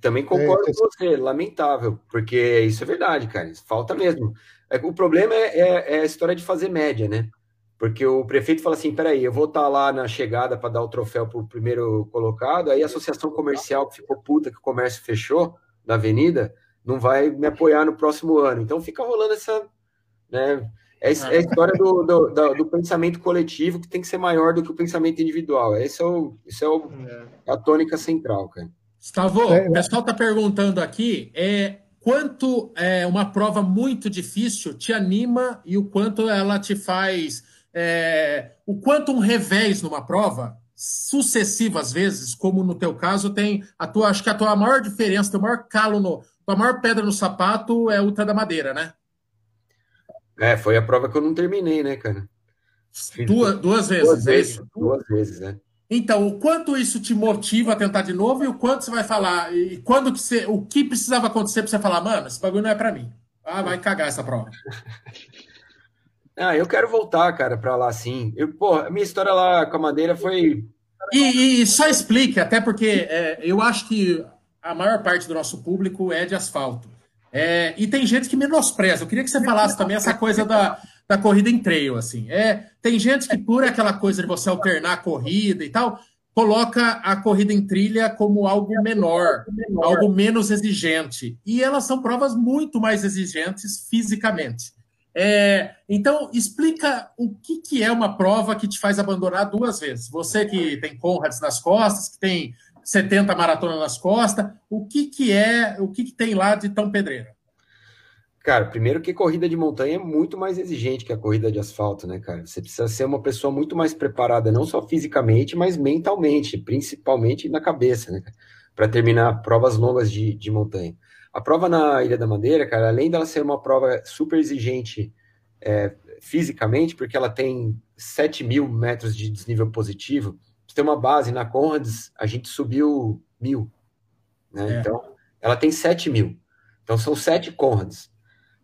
Também concordo é, com você, lamentável, porque isso é verdade, cara, falta mesmo. É, o problema é, é, é, a história de fazer média, né? Porque o prefeito fala assim: peraí, eu vou estar tá lá na chegada para dar o troféu para o primeiro colocado, aí a associação comercial que ficou puta que o comércio fechou na avenida não vai me apoiar no próximo ano. Então fica rolando essa. Né, é, é a história do, do, do, do, pensamento coletivo que tem que ser maior do que o pensamento individual. Esse é, o, esse é, o, é. a tônica central, cara. Gustavo, o pessoal está perguntando aqui é, quanto é, uma prova muito difícil te anima e o quanto ela te faz. É, o quanto um revés numa prova, sucessivas vezes, como no teu caso, tem a tua. Acho que a tua maior diferença, teu maior calo no. tua maior pedra no sapato é a Ultra da Madeira, né? É, foi a prova que eu não terminei, né, cara? Duas, duas vezes, duas é vezes, isso? Duas vezes, né? Então, o quanto isso te motiva a tentar de novo e o quanto você vai falar, e quando que você, o que precisava acontecer para você falar, mano, esse bagulho não é para mim. Ah, vai cagar essa prova. [laughs] ah, eu quero voltar, cara, para lá sim. Eu, pô, a minha história lá com a Madeira foi. E, e só explique, até porque é, eu acho que a maior parte do nosso público é de asfalto. É, e tem gente que menospreza. Eu queria que você falasse também essa coisa da, da corrida em trail, assim. É, tem gente que, por aquela coisa de você alternar a corrida e tal, coloca a corrida em trilha como algo menor, algo menos exigente. E elas são provas muito mais exigentes fisicamente. É, então, explica o que, que é uma prova que te faz abandonar duas vezes. Você que tem Conrads nas costas, que tem 70 maratonas nas costas, o que, que é, o que, que tem lá de tão pedreira? Cara, primeiro que corrida de montanha é muito mais exigente que a corrida de asfalto, né, cara? Você precisa ser uma pessoa muito mais preparada, não só fisicamente, mas mentalmente, principalmente na cabeça, né, para terminar provas longas de, de montanha. A prova na Ilha da Madeira, cara, além dela ser uma prova super exigente é, fisicamente, porque ela tem 7 mil metros de desnível positivo, você tem uma base na Conrads, a gente subiu mil, né? É. Então, ela tem 7 mil. Então, são sete Conrads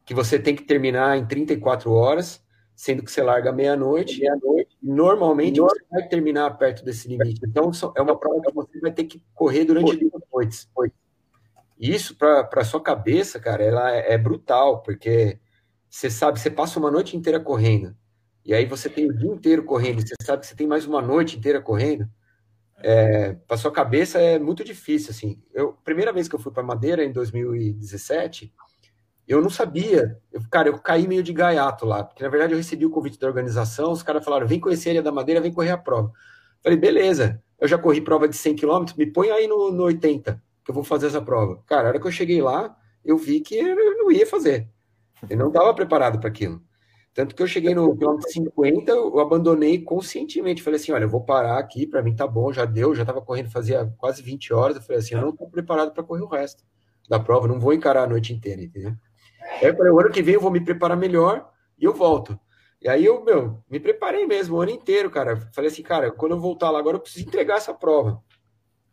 que você tem que terminar em 34 horas, sendo que você larga meia-noite, meia-noite, normalmente você vai terminar perto desse limite. Então, é uma prova que você vai ter que correr durante duas noites. Isso, para sua cabeça, cara, ela é, é brutal, porque você sabe, você passa uma noite inteira correndo, e aí você tem o dia inteiro correndo, você sabe que você tem mais uma noite inteira correndo, é, para sua cabeça é muito difícil, assim. Eu, primeira vez que eu fui para Madeira, em 2017, eu não sabia. Eu, cara, eu caí meio de gaiato lá, porque na verdade eu recebi o convite da organização, os caras falaram, vem conhecer a Ilha da Madeira, vem correr a prova. Falei, beleza, eu já corri prova de 100 km, me põe aí no, no 80, que eu vou fazer essa prova. Cara, a hora que eu cheguei lá, eu vi que eu não ia fazer. Eu não estava preparado para aquilo. Tanto que eu cheguei no quilômetro 50, eu abandonei conscientemente. Falei assim: olha, eu vou parar aqui, para mim tá bom, já deu, já estava correndo fazia quase 20 horas. Eu falei assim: eu não estou preparado para correr o resto da prova, não vou encarar a noite inteira, entendeu? Aí eu falei, o ano que vem eu vou me preparar melhor e eu volto. E aí eu, meu, me preparei mesmo o ano inteiro, cara. Falei assim, cara, quando eu voltar lá agora eu preciso entregar essa prova.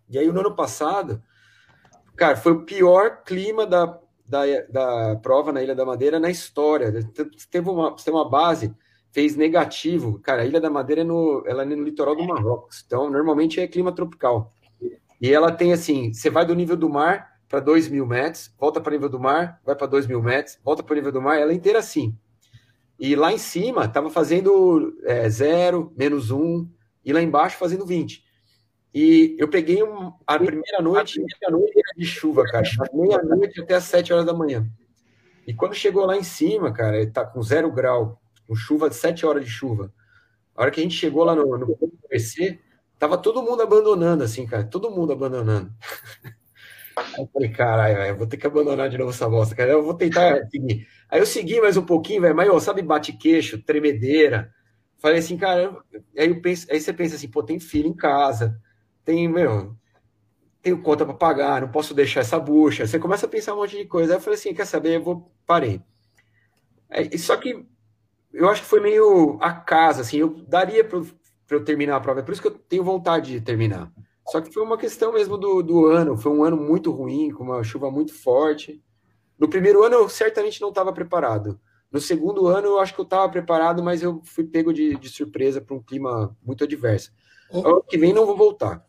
E aí no ano passado, cara, foi o pior clima da, da, da prova na Ilha da Madeira na história. Teve uma, teve uma base, fez negativo. Cara, a Ilha da Madeira é no, ela é no litoral do Marrocos. Então, normalmente é clima tropical. E ela tem assim, você vai do nível do mar para 2 mil metros, volta para o nível do mar, vai para 2 mil metros, volta para o nível do mar, ela é inteira assim. E lá em cima estava fazendo é, zero, menos um, e lá embaixo fazendo 20. E eu peguei um, a primeira noite, a noite era de chuva, cara, meia-noite até as 7 horas da manhã. E quando chegou lá em cima, cara, tá com zero grau, com chuva, 7 horas de chuva. A hora que a gente chegou lá no, no PC, tava todo mundo abandonando, assim, cara, todo mundo abandonando. Aí [laughs] eu falei, caralho, eu vou ter que abandonar de novo essa bosta, cara. Eu vou tentar seguir. Aí eu segui mais um pouquinho, velho, mas, ó, sabe, bate-queixo, tremedeira. Falei assim, cara, aí, eu penso, aí você pensa assim, pô, tem filho em casa, tem, meu, tenho conta para pagar, não posso deixar essa bucha. Você começa a pensar um monte de coisa. Aí eu falei assim, quer saber, eu vou, parei. É, só que eu acho que foi meio a casa, assim, eu daria para eu terminar a prova, é por isso que eu tenho vontade de terminar. Só que foi uma questão mesmo do, do ano. Foi um ano muito ruim, com uma chuva muito forte. No primeiro ano eu certamente não estava preparado. No segundo ano eu acho que eu estava preparado, mas eu fui pego de, de surpresa para um clima muito adverso. Ano que vem não vou voltar.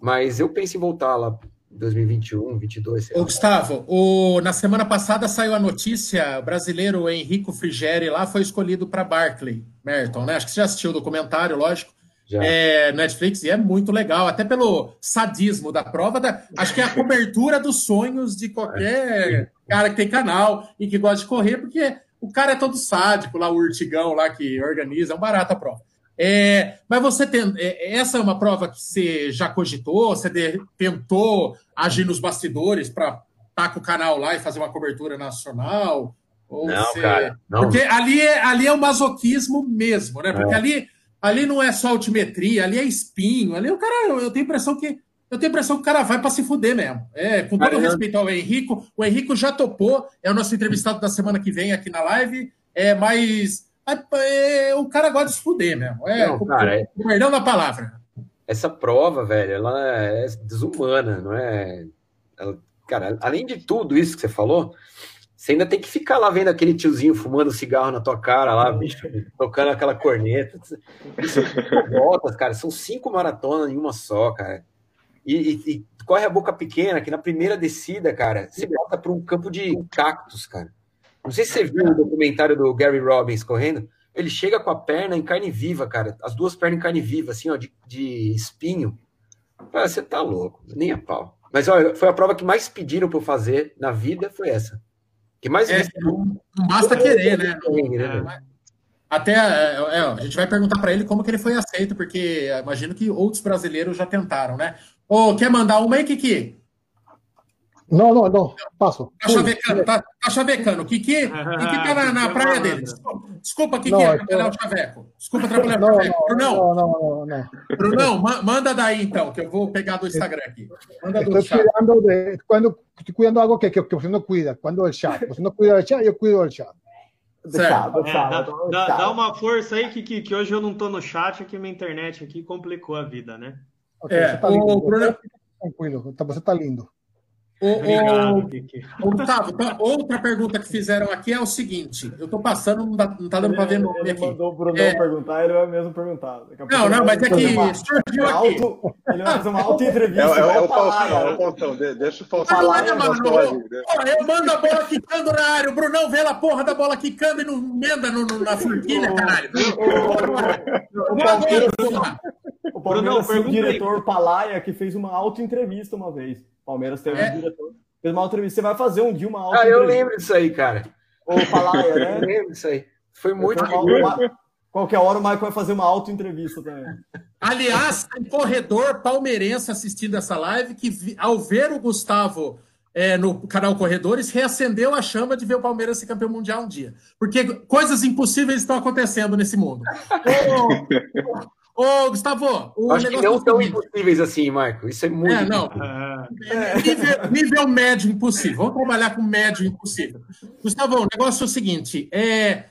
Mas eu penso em voltar lá 2021, 22. Ô, Gustavo, o, na semana passada saiu a notícia: o brasileiro Henrico Frigeri lá foi escolhido para Barclay, Merton, né? Acho que você já assistiu o documentário, lógico. Já. É, Netflix, e é muito legal, até pelo sadismo da prova, da, acho que é a cobertura dos sonhos de qualquer cara que tem canal e que gosta de correr, porque o cara é todo sádico lá, o urtigão lá que organiza, é um barato a prova. É, mas você tem. É, essa é uma prova que você já cogitou? Você de, tentou agir nos bastidores para estar tá com o canal lá e fazer uma cobertura nacional? Não, você... cara. Não. Porque ali é, ali é o masoquismo mesmo, né? Porque é. ali, ali não é só altimetria, ali é espinho. Ali o cara, eu tenho a impressão que. Eu tenho a impressão que o cara vai para se fuder mesmo. É, com todo respeito ao Henrico, o Henrico já topou, é o nosso entrevistado da semana que vem aqui na live, é, mas é, o cara gosta de se fuder mesmo. É, não, cara, é... perdão da palavra. Essa prova, velho, ela é desumana, não é? Ela, cara, além de tudo isso que você falou, você ainda tem que ficar lá vendo aquele tiozinho fumando cigarro na tua cara lá, bicho, tocando aquela corneta. voltas, cara, são cinco maratonas em uma só, cara. E, e, e, corre a boca pequena, que na primeira descida, cara, você volta para um campo de cactos, cara. Não sei se você viu o documentário do Gary Robbins correndo. Ele chega com a perna em carne viva, cara. As duas pernas em carne viva, assim, ó, de, de espinho. Você tá louco, nem a pau. Mas olha, foi a prova que mais pediram para eu fazer na vida, foi essa. Que mais é, não, basta querer, né? É. Até é, é, a gente vai perguntar para ele como que ele foi aceito, porque imagino que outros brasileiros já tentaram, né? Ô, quer mandar uma aí, Kiki? Não, não, não, passo. Tá chavecando, tá, tá chavecando. Kiki, Kiki tá na, na praia dele. Desculpa, Kiki, não, atrapalhar o chaveco. Desculpa atrapalhar o chaveco. Brunão, não, não, não, Brunão, manda daí então, que eu vou pegar do Instagram aqui. Manda do Estou cuidando de, quando, cuidando algo que, que, que você não cuida, quando o chat. Você não cuida do chat, eu cuido do chat. Certo. É, dá, dá, dá, uma força aí, Kiki, que hoje eu não tô no chat, aqui minha internet aqui complicou a vida, né? Okay, é, você tá lindo. O Bruno... Tranquilo, você tá lindo. O, Obrigado, o, Gustavo, então, outra pergunta que fizeram aqui é o seguinte: eu estou passando, não, dá, não tá dando para ver no Ele aqui. mandou o Bruno é... perguntar, ele vai mesmo perguntar. Não, não, mas é que surgiu aqui. Auto, ele vai fazer uma auto-entrevista. É, é, é, o Faustão, é o Faustão, deixa o Faustão. Não, não, mano, eu mando a bola quicando na área, o Brunão vê a porra da bola quicando e não emenda no, no, na forquilha, caralho. O Palmeiras, o Palmeiras tem o diretor Palaia que fez uma auto-entrevista uma vez. Palmeiras teve é. um diretor. Fez uma entrevista. Você vai fazer um dia uma auto Ah, eu lembro disso aí, cara. Ou Palaia, né? [laughs] eu lembro disso aí. Foi muito. Uma, qualquer hora o Michael vai fazer uma auto-entrevista também. Aliás, tem corredor palmeirense assistindo essa live que, ao ver o Gustavo é, no canal Corredores, reacendeu a chama de ver o Palmeiras ser campeão mundial um dia. Porque coisas impossíveis estão acontecendo nesse mundo. Ô, Gustavo, o Acho que não tão impossíveis assim, Marco. Isso é muito. É, não. É. Nível, nível, médio impossível. Vamos trabalhar com médio impossível. Gustavo, o negócio é o seguinte: é,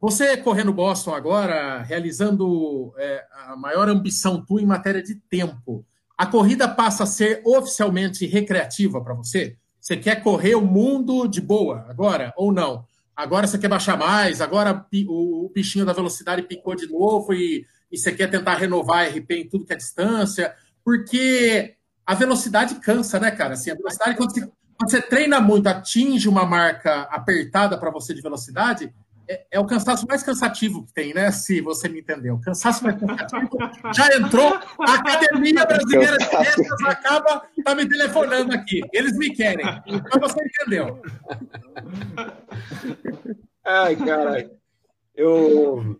você correndo Boston agora, realizando é, a maior ambição tua em matéria de tempo, a corrida passa a ser oficialmente recreativa para você? Você quer correr o mundo de boa agora ou não? Agora você quer baixar mais, agora o bichinho da velocidade picou de novo e e você quer tentar renovar a RP em tudo que é distância, porque a velocidade cansa, né, cara? Assim, a velocidade, quando você, quando você treina muito, atinge uma marca apertada para você de velocidade, é, é, o cansaço mais cansativo que tem, né? Se você me entendeu. O cansaço mais cansativo já entrou. A Academia Brasileira de Ciências acaba tá me telefonando aqui. Eles me querem. Mas você entendeu. Ai, caralho. Eu,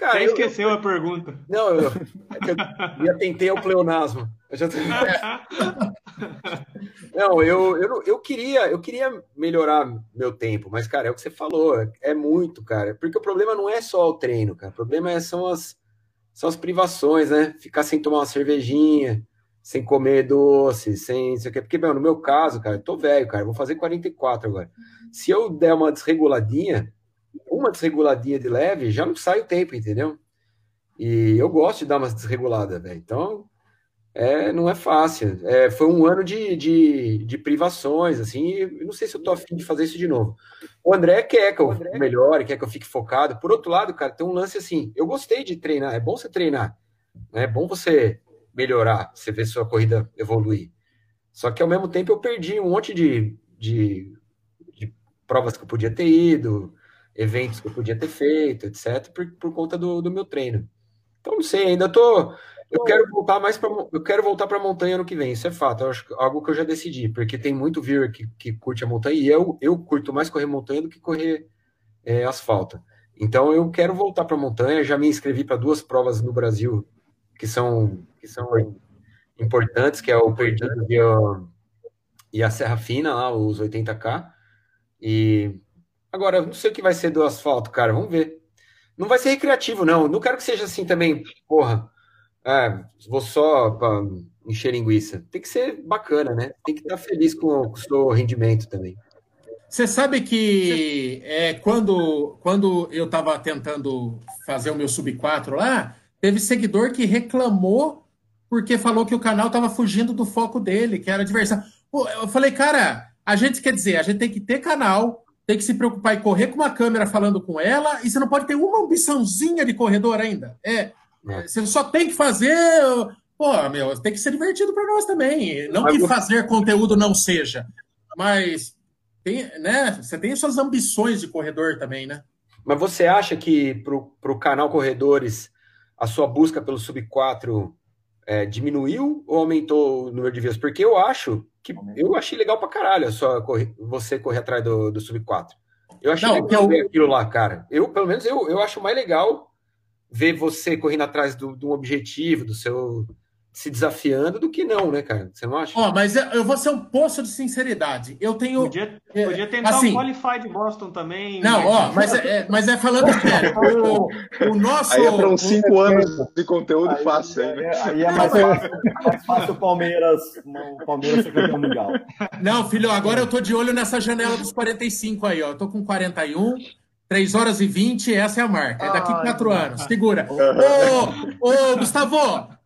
Cara, esqueceu eu, a pergunta. Não, eu, [laughs] é eu já tentei o pleonasmo. Eu já... [laughs] Não, eu, eu, eu, queria, eu queria melhorar meu tempo, mas, cara, é o que você falou, é muito, cara. Porque o problema não é só o treino, cara. O problema é, são, as, são as privações, né? Ficar sem tomar uma cervejinha, sem comer doce, sem isso aqui. Porque, meu, no meu caso, cara, eu tô velho, cara, vou fazer 44 agora. Se eu der uma desreguladinha, uma desreguladinha de leve, já não sai o tempo, entendeu? E eu gosto de dar umas desreguladas, velho. Então, é, não é fácil. É, foi um ano de, de, de privações, assim, e não sei se eu tô afim de fazer isso de novo. O André quer que eu André... melhore, quer que eu fique focado. Por outro lado, cara, tem um lance assim, eu gostei de treinar, é bom você treinar, né? É bom você melhorar, você ver sua corrida evoluir. Só que ao mesmo tempo eu perdi um monte de, de, de provas que eu podia ter ido, eventos que eu podia ter feito, etc., por, por conta do, do meu treino. Então, não sei, ainda tô. Eu quero voltar mais para eu quero voltar para a montanha no que vem, isso é fato. Eu acho algo que eu já decidi, porque tem muito viewer que, que curte a montanha e eu, eu curto mais correr montanha do que correr é, asfalto. Então eu quero voltar para a montanha. Já me inscrevi para duas provas no Brasil que são que são importantes, que é o Perdido e a, e a Serra Fina, lá, os 80K. E agora, não sei o que vai ser do asfalto, cara, vamos ver. Não vai ser recreativo, não. Não quero que seja assim também, porra. É, vou só para encher linguiça. Tem que ser bacana, né? Tem que estar feliz com, com o seu rendimento também. Você sabe que é, quando, quando eu estava tentando fazer o meu sub 4 lá, teve seguidor que reclamou porque falou que o canal estava fugindo do foco dele, que era diversão. Eu falei, cara, a gente quer dizer, a gente tem que ter canal, tem que se preocupar em correr com uma câmera falando com ela, e você não pode ter uma ambiçãozinha de corredor ainda. É, é. você só tem que fazer. Pô, meu, tem que ser divertido para nós também. Não que fazer conteúdo não seja, mas tem, né, você tem suas ambições de corredor também, né? Mas você acha que para o canal Corredores a sua busca pelo Sub 4 é, diminuiu ou aumentou o número de views? Porque eu acho que eu achei legal pra caralho só correr, você correr atrás do, do Sub 4. Eu achei Não, legal eu... ver aquilo lá, cara. Eu, pelo menos, eu, eu acho mais legal ver você correndo atrás de um objetivo, do seu se desafiando do que não, né, cara? Você não acha? Ó, oh, mas eu vou ser um poço de sinceridade. Eu tenho. Podia, é, podia tentar assim, um Qualified Boston também. Não, ó, mas é, é, mas é falando sério. O, o nosso. Aí é para uns cinco anos de conteúdo aí, fácil, aí, né? Aí é mais fácil, mais fácil o Palmeiras, o Palmeiras ser campeão mundial. Não, filho, agora eu tô de olho nessa janela dos 45 aí, ó. Eu tô com 41. 3 horas e 20, essa é a marca. É daqui quatro anos. Segura. Ô, ô, Gustavo,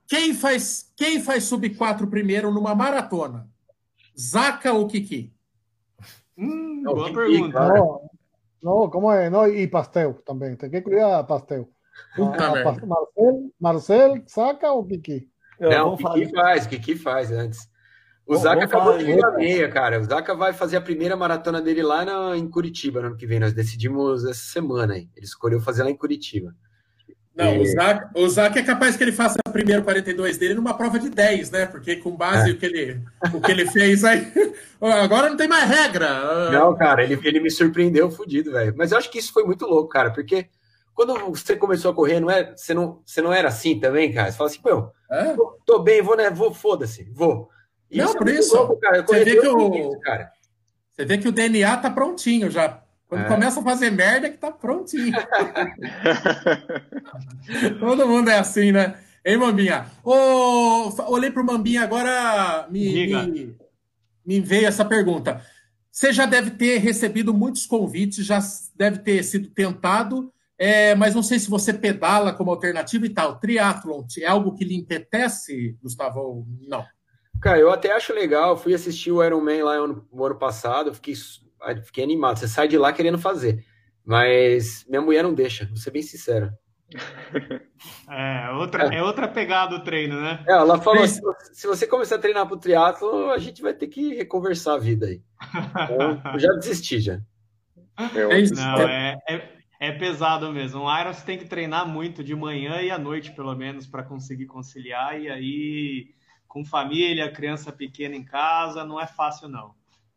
quem faz, quem faz sub 4 primeiro numa maratona? Zaca ou Kiki? Hum, boa Kiki, pergunta. Não, não, como é? Não, e pastel também. Tem que cuidar pastel. Puta ah, Marcel, Marcel, Zaca ou Kiki? Não, o Kiki faz, Kiki faz antes. O Zaca acabou de virar meia, cara. O Zaca vai fazer a primeira maratona dele lá na, em Curitiba no ano que vem. Nós decidimos essa semana. Hein? Ele escolheu fazer lá em Curitiba. Não, é. o, Zac, o Zac é capaz que ele faça o primeiro 42 dele numa prova de 10, né? Porque com base é. o, que ele, o que ele fez aí. [laughs] Agora não tem mais regra. Não, cara, ele, ele me surpreendeu fodido, velho. Mas eu acho que isso foi muito louco, cara, porque quando você começou a correr, não é, você, não, você não era assim também, cara? Você fala assim, pô, é? tô, tô, bem, vou, né? Vou, foda-se, vou. E não, isso é por é isso. Louco, cara. Você vê, que o, cara. você vê que o DNA tá prontinho já quando é. começa a fazer merda, é que tá prontinho. [laughs] Todo mundo é assim, né? Hein, Mambinha? Oh, olhei pro Mambinha agora, me, me, me veio essa pergunta. Você já deve ter recebido muitos convites, já deve ter sido tentado, é, mas não sei se você pedala como alternativa e tal. Triathlon é algo que lhe empetece, Gustavo? Não. Cara, eu até acho legal. Fui assistir o Ironman lá no, no ano passado, fiquei fiquei animado. Você sai de lá querendo fazer. Mas minha mulher não deixa, vou ser bem sincero. [laughs] É outra, é outra pegada o treino, né? É, ela falou: se, se você começar a treinar para o triatlo, a gente vai ter que reconversar a vida aí. Então, [laughs] eu já desisti já. É isso. Não, é, é, é, pesado mesmo. O Iron você tem que treinar muito de manhã e à noite, pelo menos, para conseguir conciliar. E aí, com família, criança pequena em casa, não é fácil, não.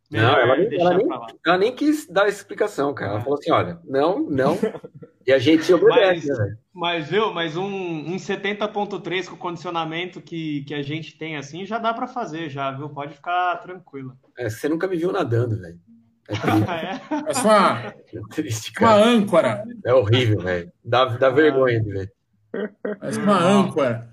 Não, ela nem, ela, nem, ela nem, quis dar explicação, cara. Ela falou assim: olha, não, não. [laughs] E a gente obedece, mas, né? Mas, viu, mas um, um 70.3 com o condicionamento que, que a gente tem assim, já dá para fazer, já, viu? Pode ficar tranquilo. É, você nunca me viu nadando, velho. É, [laughs] é? é só uma, é triste, uma âncora. É horrível, velho. Dá, dá vergonha de ver. Mas uma âncora.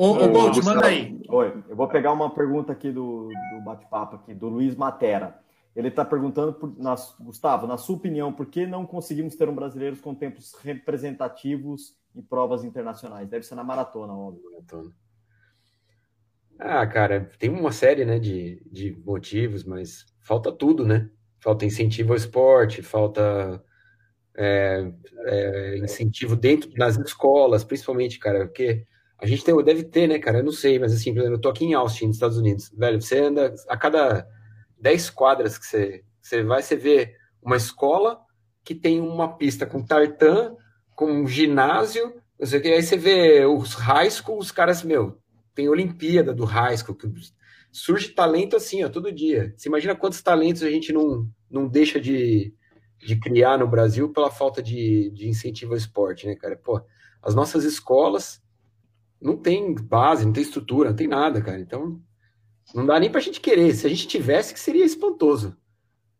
Ô, ô Gold, manda aí. Oi, eu vou pegar uma pergunta aqui do, do bate-papo aqui, do Luiz Matera. Ele está perguntando, por, na, Gustavo, na sua opinião, por que não conseguimos ter um brasileiro com tempos representativos em provas internacionais? Deve ser na maratona, óbvio. Maratona. Ah, cara, tem uma série né, de, de motivos, mas falta tudo, né? Falta incentivo ao esporte, falta é, é, incentivo dentro das escolas, principalmente, cara, porque A gente tem, deve ter, né, cara? Eu não sei, mas assim, por exemplo, eu tô aqui em Austin, nos Estados Unidos. Velho, você anda a cada 10 quadras que você, você vai, você vê uma escola que tem uma pista com tartan, com um ginásio, não sei o que. Aí você vê os high school, os caras, meu, tem Olimpíada do high school. Surge talento assim, ó, todo dia. Você imagina quantos talentos a gente não, não deixa de, de criar no Brasil pela falta de, de incentivo ao esporte, né, cara? Pô, as nossas escolas não tem base, não tem estrutura, não tem nada, cara. Então, não dá nem pra gente querer. Se a gente tivesse, que seria espantoso.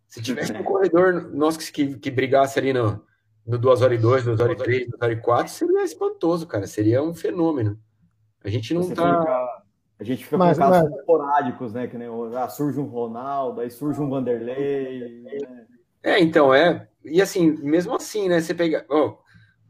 Se tivesse um corredor nosso que, que brigasse ali no, no 2 horas e 2, 2 horas e 3, 2 horas e 4, seria espantoso, cara. Seria um fenômeno. A gente não Você tá. Fica, a gente fica mas, com casos mas... esporádicos, né? Que nem ah, surge um Ronaldo, aí surge um Vanderlei. Né? É, então, é. E assim, mesmo assim, né? Você pega. Oh,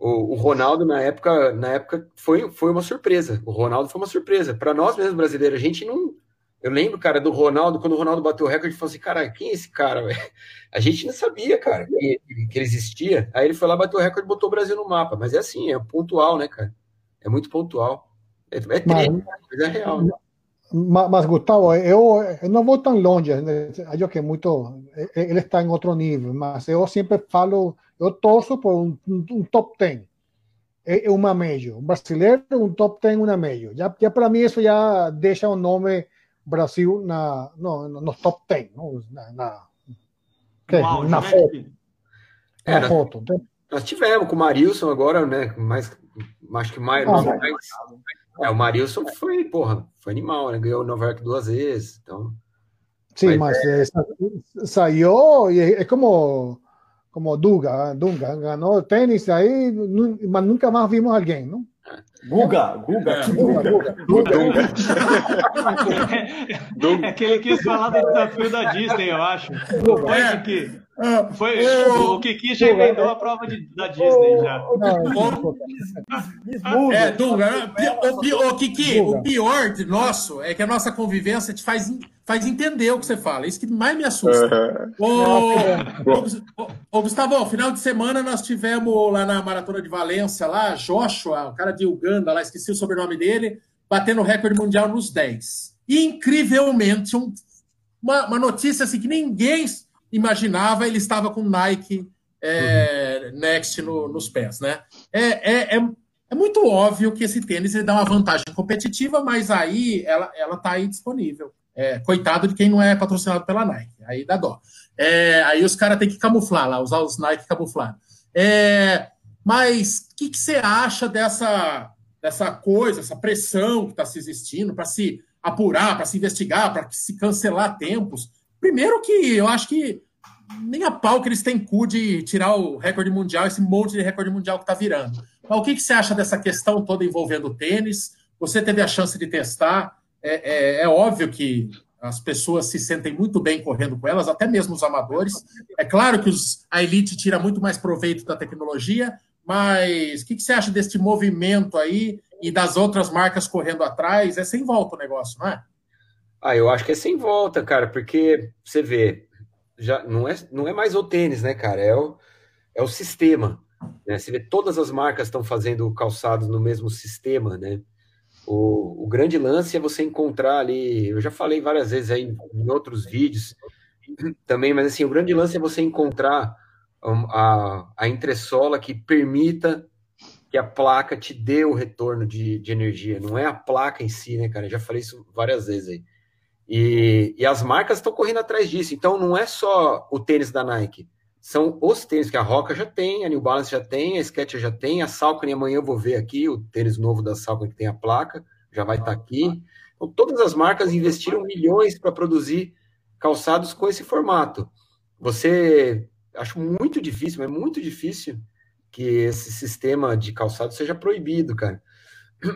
o, o, Ronaldo, na época, na época foi, foi uma surpresa. O Ronaldo foi uma surpresa. Para nós mesmo brasileiros, a gente não eu lembro, cara, do Ronaldo, quando o Ronaldo bateu o recorde, falou assim, cara, quem é esse cara? [laughs] A gente não sabia, cara, que, que ele existia. Aí ele foi lá, bateu o recorde e botou o Brasil no mapa. Mas é assim, é pontual, né, cara? É muito pontual. É, é triste, mas, mas, é real. Né? Mas, mas, Gustavo, eu, eu, não vou tão longe. Né? Acho que é muito. Ele está em outro nível, mas eu sempre falo, eu torço por um, um top 10. É, é uma meio. Um brasileiro, um top 10, uma meio. Já, já para mim, isso já deixa o nome Brasil na, no, no top 10, no, na, na, Uau, na né? foto. É, na foto. Nós tivemos com o Marilson agora, né? Mais, acho que mais. Ah, mais é, o Marilson foi, porra, foi animal, né? Ganhou o Nova York duas vezes. Então. Sim, mas, mas é... saiu e é como como Duga, Dunga ganhou tênis aí, mas nunca mais vimos alguém, não? Guga, Guga, é. Guga, Guga, Guga. Guga. [laughs] É que ele quis falar do desafio da Disney, eu acho. É. que foi, o Kiki já inventou a prova de, da Disney já. É, Dunga, o, o, Kiki, o pior de nosso é que a nossa convivência te faz faz entender o que você fala. Isso que mais me assusta. Uhum. Ô, ô, Gustavo, final de semana nós tivemos lá na Maratona de Valência, lá, Joshua, o cara de Uganda, lá, esqueci o sobrenome dele, batendo o recorde mundial nos 10. E, incrivelmente, um, uma, uma, notícia assim que ninguém imaginava, ele estava com Nike é, uhum. Next no, nos pés, né? É, é, é, é, muito óbvio que esse tênis ele dá uma vantagem competitiva, mas aí ela, ela tá aí disponível. É, coitado de quem não é patrocinado pela Nike, aí dá dó. É, aí os caras têm que camuflar lá, usar os Nike camuflados. É, mas o que, que, você acha dessa, dessa coisa, essa pressão que está se existindo para se apurar, para se investigar, para se cancelar tempos? Primeiro que eu acho que nem a pau que eles têm cu de tirar o recorde mundial, esse monte de recorde mundial que está virando. Mas o que, que você acha dessa questão toda envolvendo o tênis? Você teve a chance de testar é, é, é, óbvio que as pessoas se sentem muito bem correndo com elas, até mesmo os amadores. É claro que os, a elite tira muito mais proveito da tecnologia, mas o que, que, você acha deste movimento aí e das outras marcas correndo atrás? É sem volta o negócio, não é? Ah, eu acho que é sem volta, cara, porque você vê, já não é, não é mais o tênis, né, cara? É o, é o sistema. Né? Você vê todas as marcas estão fazendo calçados no mesmo sistema, né? O, o, grande lance é você encontrar ali, eu já falei várias vezes aí em outros vídeos também, mas assim, o grande lance é você encontrar a, a entressola que permita que a placa te dê o retorno de, de energia, não é a placa em si, né, cara? Eu já falei isso várias vezes aí. E, e as marcas estão correndo atrás disso, então não é só o tênis da Nike, são os tênis que a Roca já tem, a New Balance já tem, a Skechers já tem, a Salcone amanhã eu vou ver aqui, o tênis novo da Salcone que tem a placa, já vai estar tá aqui. Então, todas as marcas investiram milhões para produzir calçados com esse formato. Você, acho muito difícil, é muito difícil que esse sistema de calçado seja proibido, cara.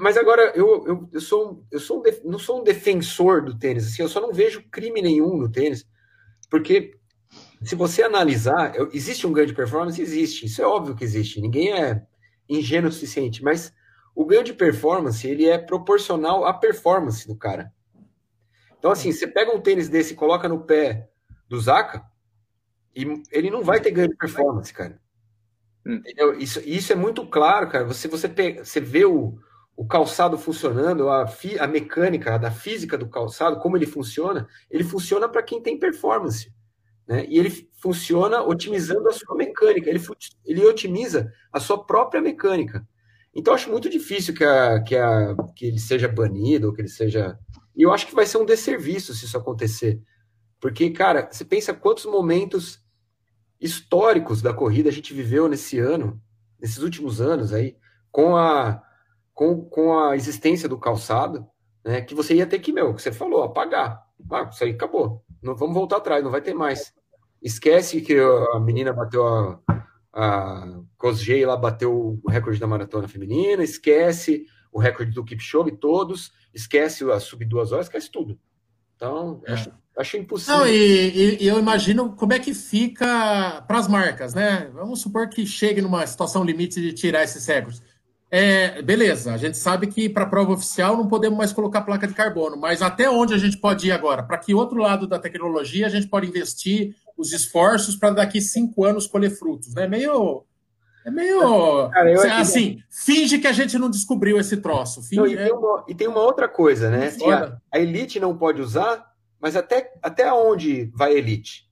Mas agora, eu, eu, eu, sou, eu sou um, não sou um defensor do tênis, assim, eu só não vejo crime nenhum no tênis, porque se você analisar, existe um ganho de performance? Existe, isso é óbvio que existe, ninguém é ingênuo o suficiente, mas o ganho de performance, ele é proporcional à performance do cara. Então, assim, você pega um tênis desse e coloca no pé do Zaka, e ele não vai ter ganho de performance, cara. Hum. Entendeu? Isso, isso é muito claro, cara. Você, você, pega, você vê o, o calçado funcionando, a, fi, a mecânica da física do calçado, como ele funciona, ele funciona para quem tem performance. Né? E ele funciona otimizando a sua mecânica, ele, ele otimiza a sua própria mecânica. Então, acho muito difícil que, a, que, a, que ele seja banido, ou que ele seja. E eu acho que vai ser um desserviço se isso acontecer. Porque, cara, você pensa quantos momentos históricos da corrida a gente viveu nesse ano, nesses últimos anos aí, com a, com, com a existência do calçado, né? Que você ia ter que, meu, que você falou, apagar. Ah, isso aí acabou. Não vamos voltar atrás, não vai ter mais. Esquece que a menina bateu a, a Kosgei lá bateu o recorde da maratona feminina, esquece o recorde do Kipchoge todos, esquece a sub duas horas, esquece tudo. Então, é. acho, acho impossível. Não, e, e, eu imagino como é que fica para as marcas, né? Vamos supor que chegue numa situação limite de tirar esses recordes. É, beleza, a gente sabe que para a prova oficial não podemos mais colocar placa de carbono, mas até onde a gente pode ir agora? Para que outro lado da tecnologia a gente pode investir os esforços para daqui cinco anos colher frutos? Né? Meio. É meio. Cara, assim, finge que a gente não descobriu esse troço. Finge, não, e, tem uma, e, tem uma, outra coisa, né? Assim, a, a, elite não pode usar, mas até, até onde vai a elite?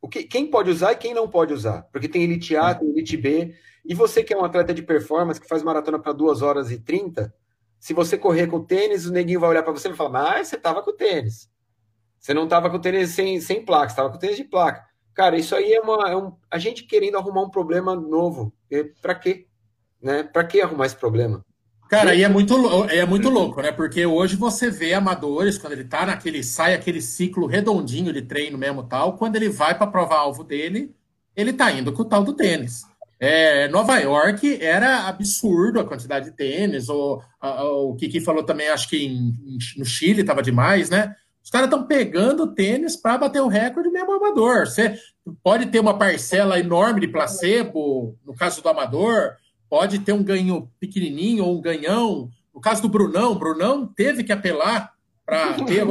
O que, quem pode usar e quem não pode usar? Porque tem elite A, tem elite B. E você que é um atleta de performance, que faz maratona para 2 horas e 30, se você correr com tênis, o neguinho vai olhar para você e vai falar, mas você tava com tênis. Você não tava com tênis sem, sem placa, você tava com tênis de placa. Cara, isso aí é, uma, é um, a gente querendo arrumar um problema novo. Para quê? Né? Para que arrumar esse problema? Cara, e é muito, é muito louco, né? Porque hoje você vê amadores, quando ele tá naquele, sai aquele ciclo redondinho de treino mesmo tal, quando ele vai para provar alvo dele, ele tá indo com o tal do tênis. É, Nova York era absurdo a quantidade de tênis, ou o Kiki falou também, acho que em, no Chile estava demais, né? Os caras estão pegando tênis para bater o recorde mesmo amador. Você pode ter uma parcela enorme de placebo, no caso do amador, pode ter um ganho pequenininho ou um ganhão. No caso do Brunão, Brunão teve que apelar para [laughs] ter,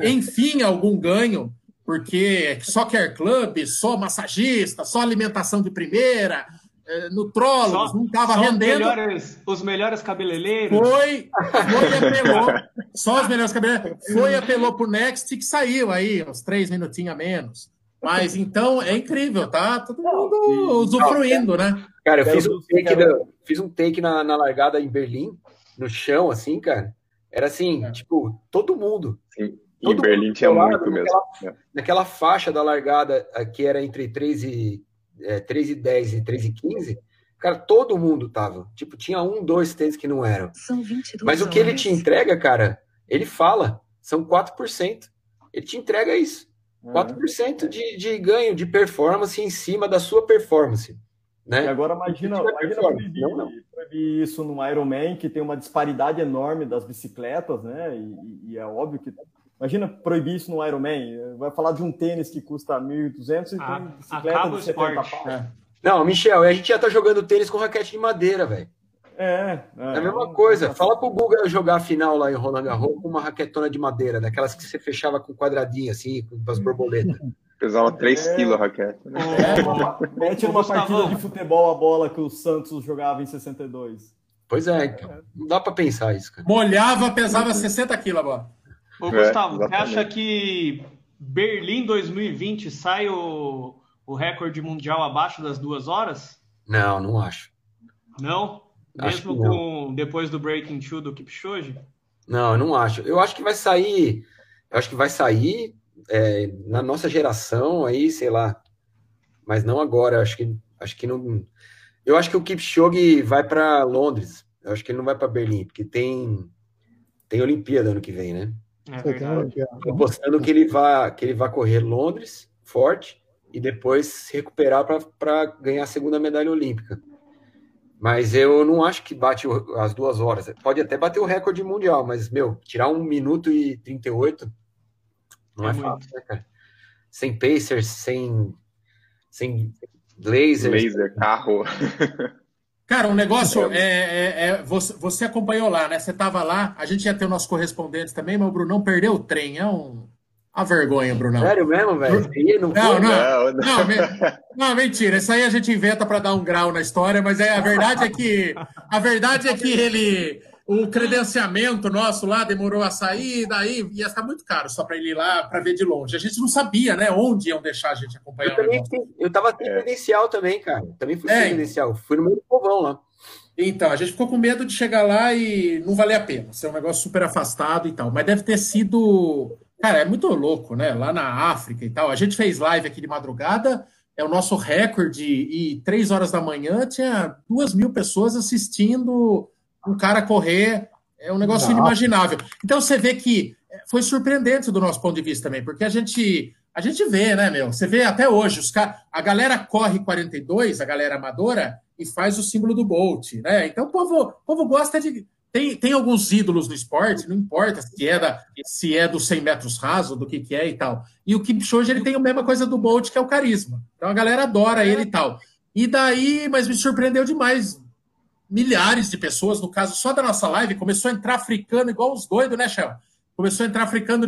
enfim, algum ganho porque só quer clube, só massagista, só alimentação de primeira, é, nutrólogos, não estava rendendo. Os melhores, os melhores cabeleireiros. Foi, foi e apelou. [laughs] só os melhores cabeleireiros. Foi e apelou pro Next que saiu aí, uns três minutinhos a menos. Mas então é incrível, tá? Todo mundo usufruindo, né? Cara, eu fiz um take, da, fiz um take na, na largada em Berlim, no chão, assim, cara. Era assim, é. tipo, todo mundo. Sim. Todo em Berlim tinha muito mesmo. Naquela, naquela, faixa da largada que era entre 3 e, é, 3 e 10 e 3 e 15, cara, todo mundo tava. Tipo, tinha um, dois tênis que não eram. São 22 Mas o que ele te entrega, cara, ele fala, são 4%. Ele te entrega isso. 4% de, de ganho de performance em cima da sua performance. Né? E agora imagina, imagina proibir, não, não. proibir, isso no Ironman, que tem uma disparidade enorme das bicicletas, né? E, e é óbvio que Imagina proibir isso no Ironman. Vai falar de um tênis que custa 1.200 e ah, tem bicicleta de 70 pau. É. Não, Michel, a gente já tá jogando tênis com raquete de madeira, velho. É, é, é, a mesma coisa. Fala pro Google jogar a final lá em Roland Garros com uma raquetona de madeira, daquelas que você fechava com quadradinho assim, com as borboletas. [laughs] Pesava 3 é... quilos a raquete. Né? É, mete numa partida de futebol a bola que o Santos jogava em 62. Pois é, então. Não dá para pensar isso, cara. Molhava, pesava 60 quilos a bola. Ô, Gustavo, é, você acha que Berlim 2020 sai o, o recorde mundial abaixo das duas horas? Não, não acho. Não? Mesmo não. com depois do Breaking Two do Kipchoge? Não, não acho. Eu acho que vai sair. Eu acho que vai sair é, na nossa geração aí, sei lá. Mas não agora. Eu acho que acho que não. Eu acho que o Kipchoge vai para Londres. Eu acho que ele não vai para Berlim, porque tem tem Olimpíada ano que vem, né? É apostando que ele vá que ele vá correr Londres forte e depois se recuperar para ganhar a segunda medalha olímpica. Mas eu não acho que bate as duas horas. Pode até bater o recorde mundial, mas, meu, tirar um minuto e 38 não é, é fácil, né, cara? Sem Pacers, sem, sem laser. Laser, carro. [laughs] Cara, um negócio é, é, é você, você, acompanhou lá, né? Você estava lá, a gente ia ter o nosso correspondente também, mas o Brunão perdeu o trem. É um, uma vergonha, Brunão. Sério mesmo, velho? Não, não, não, não, não, mentira. Isso aí a gente inventa para dar um grau na história, mas é, a verdade é que a verdade é que ele. O, credenciamento nosso lá demorou a sair, daí ia ficar muito caro só para ele ir lá para ver de longe. A gente não sabia, né, onde iam deixar a gente acompanhar. Eu também eu tava sem é. credencial também, cara. Também fui é. sem credencial. Fui no meio do povão lá. Então, a gente ficou com medo de chegar lá e não valer a pena. Ser um negócio super afastado e tal. Mas deve ter sido. Cara, é muito louco, né? Lá na África e tal. A gente fez live aqui de madrugada, é o nosso recorde, e três horas da manhã tinha duas mil pessoas assistindo um cara correr. É um negócio inimaginável. Então você vê que foi surpreendente do nosso ponto de vista também, porque a gente. A gente vê, né, meu? Você vê até hoje, os car... a galera corre 42, a galera amadora, e faz o símbolo do Bolt, né? Então o povo, o povo gosta de. Tem, tem alguns ídolos no esporte, não importa se é, da, se é dos 100 metros raso, do que, que é e tal. E o Kipchoge, ele tem a mesma coisa do Bolt, que é o carisma. Então a galera adora ele e tal. E daí, mas me surpreendeu demais. Milhares de pessoas, no caso só da nossa live, começou a entrar africano igual os doidos, né, Shell? Começou a entrar africano,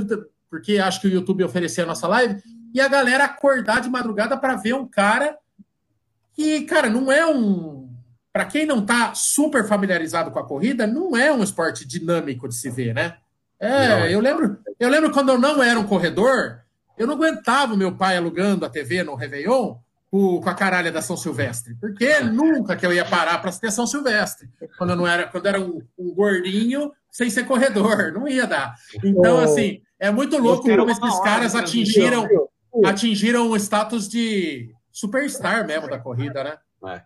porque acho que o YouTube oferecia a nossa live, e a galera acordar de madrugada para ver um cara que, cara, não é um. Para quem não está super familiarizado com a corrida, não é um esporte dinâmico de se ver, né? É, não, eu lembro, eu lembro quando eu não era um corredor, eu não aguentava o meu pai alugando a TV no Réveillon com, com a caralha da São Silvestre, porque nunca que eu ia parar para ter São Silvestre, quando eu não era, quando era um, um, gordinho sem ser corredor, [laughs] não ia dar. Então, assim, é muito louco como esses caras atingiram, atingiram o status de superstar mesmo da corrida, né? É.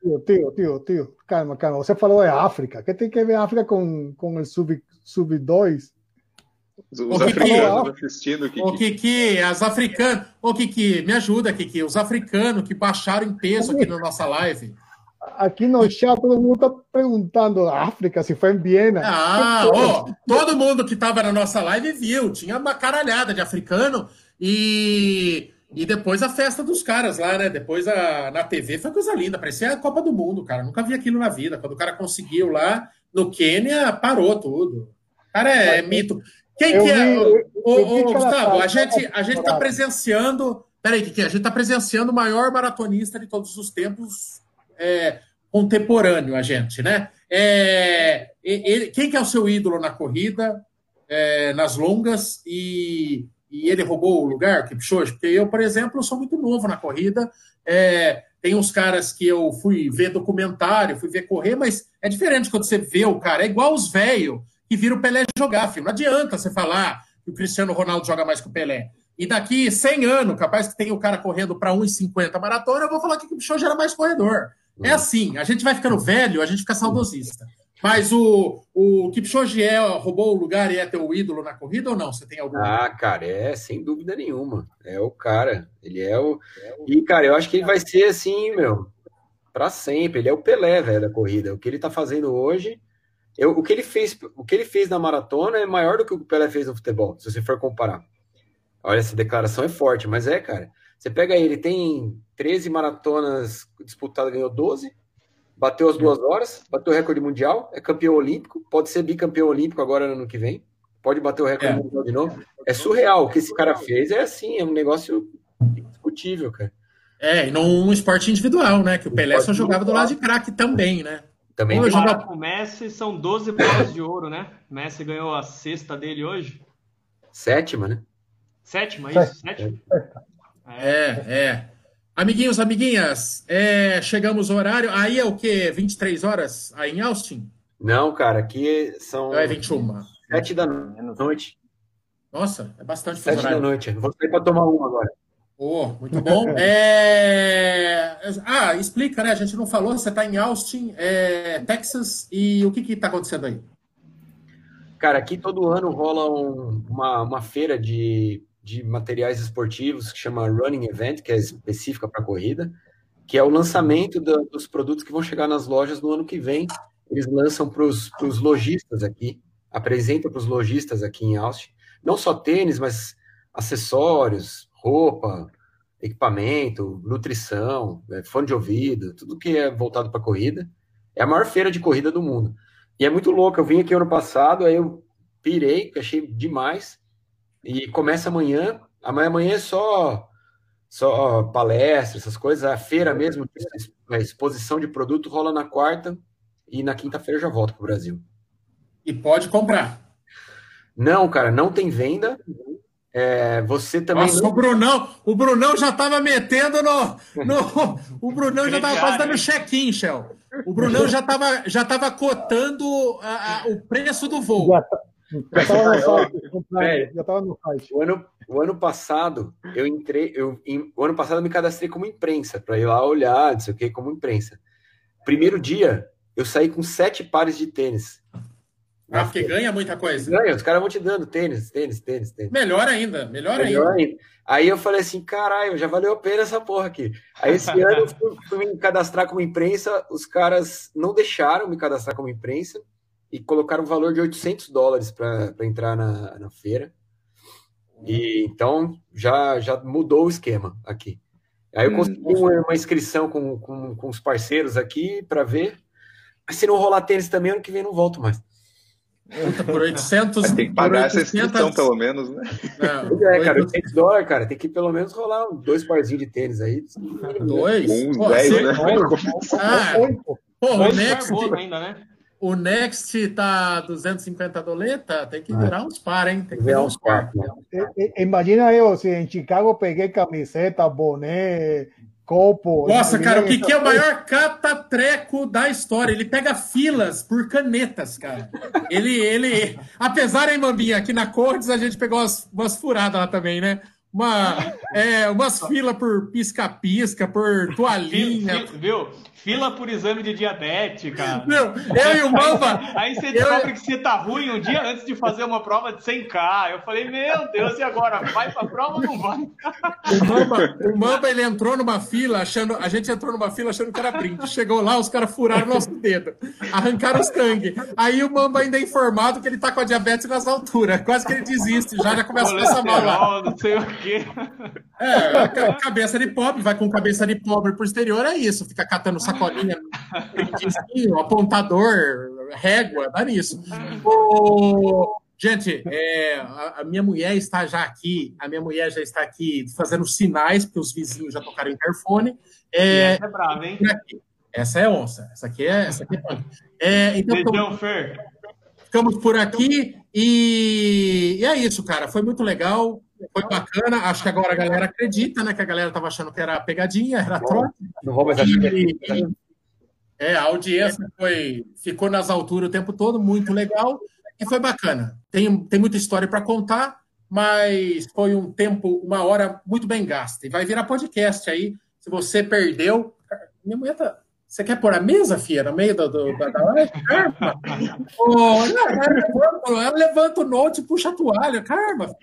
Tio, tio, tio, tio, calma, calma. Você falou de África. que tem que ver África com, com o sub-2? Sub os o africanos Kiki, assistindo, Kiki. O Kiki, as africanas. Ô, Kiki, me ajuda, Kiki. Os africanos que baixaram em peso aqui na nossa live. Aqui no chat todo mundo está perguntando África, se foi em Viena. Ah, ó, todo mundo que estava na nossa live viu. Tinha uma caralhada de africano e e depois a festa dos caras lá, né? Depois a, na TV foi coisa linda, parecia a Copa do Mundo, cara. Nunca vi aquilo na vida. Quando o cara conseguiu lá no Quênia, parou tudo. Cara, é, é mito. Quem eu que é? Vi, ô, Gustavo, a gente, a gente tá presenciando. Peraí, que? A gente tá presenciando o maior maratonista de todos os tempos é, contemporâneo, a gente, né? É, ele, quem que é o seu ídolo na corrida, é, nas longas e e ele roubou o lugar, Kipchoge? Porque eu, por exemplo, sou muito novo na corrida. É, tem uns caras que eu fui ver documentário, fui ver correr, mas é diferente quando você vê o cara. É igual os velhos que viram o Pelé jogar, filho. Não adianta você falar que o Cristiano Ronaldo joga mais que o Pelé. E daqui 100 anos, capaz que tem o cara correndo para 1,50 maratona, eu vou falar que o Kipchoge era mais corredor. É assim, a gente vai ficando velho, a gente fica saudosista. Mas o, o Kipchoge é, roubou o lugar e é teu ídolo na corrida ou não? Você tem algum? Ah, cara, é sem dúvida nenhuma. É o cara. Ele é o. E, cara, eu acho que ele vai ser assim, meu, para sempre. Ele é o Pelé, velho, da corrida. O que ele tá fazendo hoje. Eu, o, que ele fez, o que ele fez na maratona é maior do que o que o Pelé fez no futebol, se você for comparar. Olha, essa declaração é forte, mas é, cara. Você pega ele, tem 13 maratonas disputadas, ganhou 12 bateu as duas horas, bateu o recorde mundial, é campeão olímpico, pode ser bicampeão olímpico agora no ano que vem, pode bater o recorde é. mundial de novo. É surreal o que esse cara fez, é assim, é um negócio indiscutível, cara. É, e num esporte individual, né? Que o Pelé só jogava do lado de craque também, né? Também Pô, joga... O Messi são 12 bolas de ouro, né? O Messi ganhou a sexta dele hoje. Sétima, né? Sétima, isso? Sétima? É, é. Amiguinhos, amiguinhas, é, chegamos ao horário. Aí é o quê? 23 horas aí em Austin? Não, cara, aqui são. É 21. 7 da noite. Nossa, é bastante 7 da noite. Vou sair para tomar um agora. Oh, muito bom. é... Ah, explica, né? A gente não falou, você está em Austin, é... Texas, e o que está acontecendo aí? Cara, aqui todo ano rola um, uma, uma feira de de materiais esportivos que chama Running Event, que é específica para corrida, que é o lançamento da, dos produtos que vão chegar nas lojas no ano que vem. Eles lançam para os lojistas aqui, apresentam para os lojistas aqui em Austin, não só tênis, mas acessórios, roupa, equipamento, nutrição, é, fone de ouvido, tudo que é voltado para corrida. É a maior feira de corrida do mundo. E é muito louco. Eu vim aqui ano passado, aí eu pirei, achei demais. E começa amanhã. Amanhã, amanhã é só, só palestra, essas coisas. A feira mesmo, a exposição de produto rola na quarta e na quinta-feira já volta para o Brasil. E pode comprar. Não, cara, não tem venda. É, você também. Nossa, não... o Brunão, o Brunão já estava metendo no, no. O Brunão já estava quase dando check-in, Shell. O Brunão já estava já tava cotando a, a, o preço do voo. Já estava no site. Já estava no site. O ano, o ano passado, eu entrei. Eu, em, o ano passado eu me cadastrei como imprensa, para ir lá olhar, não sei o que, como imprensa. Primeiro dia, eu saí com sete pares de tênis. Ah, porque ganha muita coisa. Ganha, os caras vão te dando tênis, tênis, tênis, tênis. Melhor ainda, melhor, melhor ainda. ainda. Aí eu falei assim, caralho, já valeu a pena essa porra aqui. Aí esse [laughs] ano eu fui, fui, me cadastrar como imprensa, os caras não deixaram me cadastrar como imprensa e colocaram um valor de 800 dólares para entrar na, na feira. E então já, já mudou o esquema aqui. Aí eu consegui hum, uma, uma inscrição com, com, com os parceiros aqui para ver. Mas se não rolar tênis também, ano que vem não volto mais. Por 800. tem que pagar 800... essa inscrição, pelo menos, né? [laughs] Não, é, cara, 800 dólares, cara, tem que pelo menos rolar dois parzinhos de tênis aí. Dois? Uns 10, né? Ah, porra, o Next. Ainda, né? O Next tá 250 doleta, tem que virar uns par, hein? Tem que virar uns par. Imagina eu, se em Chicago peguei camiseta, boné, copo. Nossa, cara, o que, que é o maior cata-treco da história? Ele pega filas por canetas, cara. Ele, ele, apesar, hein, Mambinha, aqui na Cortes a gente pegou umas, umas furadas lá também, né? Uma, é, umas filas por pisca-pisca, por toalhinha. Viu? Fila por exame de diabetes, cara. Meu, eu e o Mamba. Aí, você descobre eu... que você tá ruim um dia antes de fazer uma prova de 100K. Eu falei, meu Deus, e agora? Vai pra prova ou não vai? O Mamba, o Mamba, ele entrou numa fila achando. A gente entrou numa fila achando que era brinde. Chegou lá, os caras furaram nosso dedo, arrancaram o sangue. Aí o Mamba ainda é informado que ele tá com a diabetes nas alturas. Quase que ele desiste, já, já começa a passar mal lá. Não sei o quê. É, cabeça de pobre, vai com cabeça de pobre pro exterior, é isso. Fica catando sacolinha, apontador, régua, dá nisso. O... Gente, é, a, a, minha mulher está já aqui, a minha mulher já está aqui fazendo sinais, porque os vizinhos já tocaram interfone. É, essa é brava, hein? Essa é onça, essa aqui é. Essa aqui é, é então, ficamos, ficamos por aqui e, e é isso, cara. Foi muito legal foi bacana. Acho que agora a galera acredita, né? Que a galera estava achando que era pegadinha, era troca. Não vou mais que é, a audiência foi, ficou nas alturas o tempo todo, muito legal e foi bacana. Tem, tem muita história para contar, mas foi um tempo, uma hora muito bem gasta. E vai virar podcast aí. Se você perdeu. Minha mulher tá. Você quer pôr a mesa, Fia, no meio do, do, da, live? Carma! Oh, ela, ela levanta o note e puxa a toalha. Carma!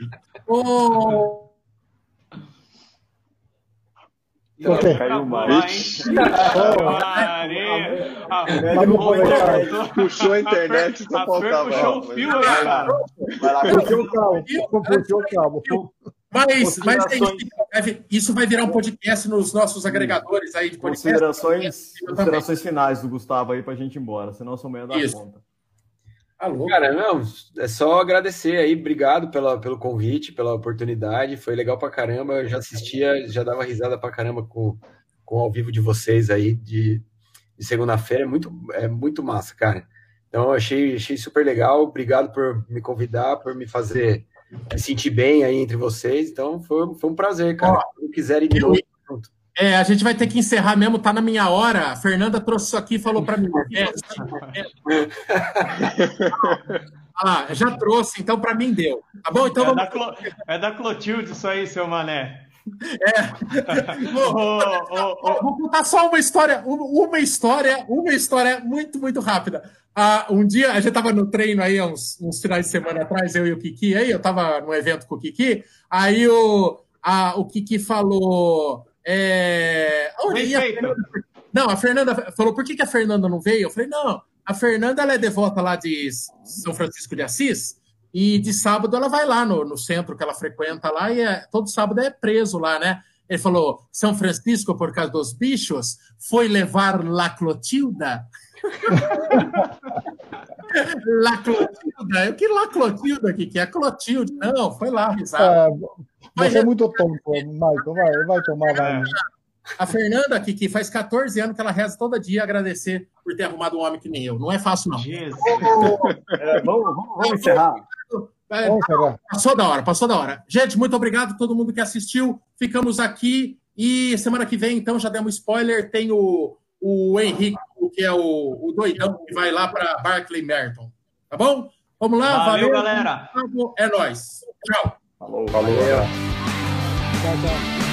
Oh, Okay. Caiu mais. Puxou a internet, só faltava. Puxou o fio, cara. Puxou o cabo. Puxou o cabo. Mas, mas é isso vai virar um podcast nos nossos agregadores aí de podcast. Considerações, considerações finais do Gustavo aí pra gente ir embora, senão sou meio da isso. conta. Alô? Cara, não, é só agradecer aí, obrigado pela, pelo convite, pela oportunidade, foi legal pra caramba, eu já assistia, já dava risada pra caramba com, com o ao vivo de vocês aí de, de segunda-feira, é muito, é muito massa, cara. Então, eu achei, achei super legal, obrigado por me convidar, por me fazer sentir bem aí entre vocês, então foi, foi um prazer, cara. Ó, Se quiserem de novo, junto. É, a gente vai ter que encerrar mesmo, tá na minha hora. A Fernanda trouxe isso aqui e falou para mim. [laughs] É, é. Ah, já trouxe, então para mim deu. Tá bom? Então é, vamos... da Clo... é da Clotilde isso aí, seu mané. É. Vou, oh, oh, oh. vou, contar só uma história, uma história, uma história muito, muito rápida. Ah, um dia a gente estava no treino aí, uns, uns finais de semana atrás, eu e o Kiki, aí eu estava no evento com o Kiki, aí o, a, o Kiki falou. É... A Fernanda... Não, a Fernanda falou, por que, que a Fernanda não veio? Eu falei, não, a Fernanda ela é devota lá de São Francisco de Assis, e de sábado ela vai lá no, no centro que ela frequenta lá, e é, todo sábado é preso lá, né? Ele falou, São Francisco, por causa dos bichos, foi levar La Clotilda. La [laughs] Clotilda, eu que La Clotilda aqui, que é Clotilde. Não, foi lá, risada. É, você é muito tonto, Michael. Vai, vai tomar banho. A Fernanda, que, que faz 14 anos que ela reza todo dia agradecer por ter arrumado um homem que nem eu. Não é fácil, não. Jesus. [laughs] É, vamos, vamos, vamos encerrar. É. Passou da hora, passou da hora. Gente, muito obrigado a todo mundo que assistiu. Ficamos aqui e semana que vem, então, já demos spoiler, tem o, o Henrique, que é o, o doidão que vai lá para Barclay Merton. Tá bom? Vamos lá, Valeu, galera. É nóis. Tchau. Falou. Falou. Chao, chao.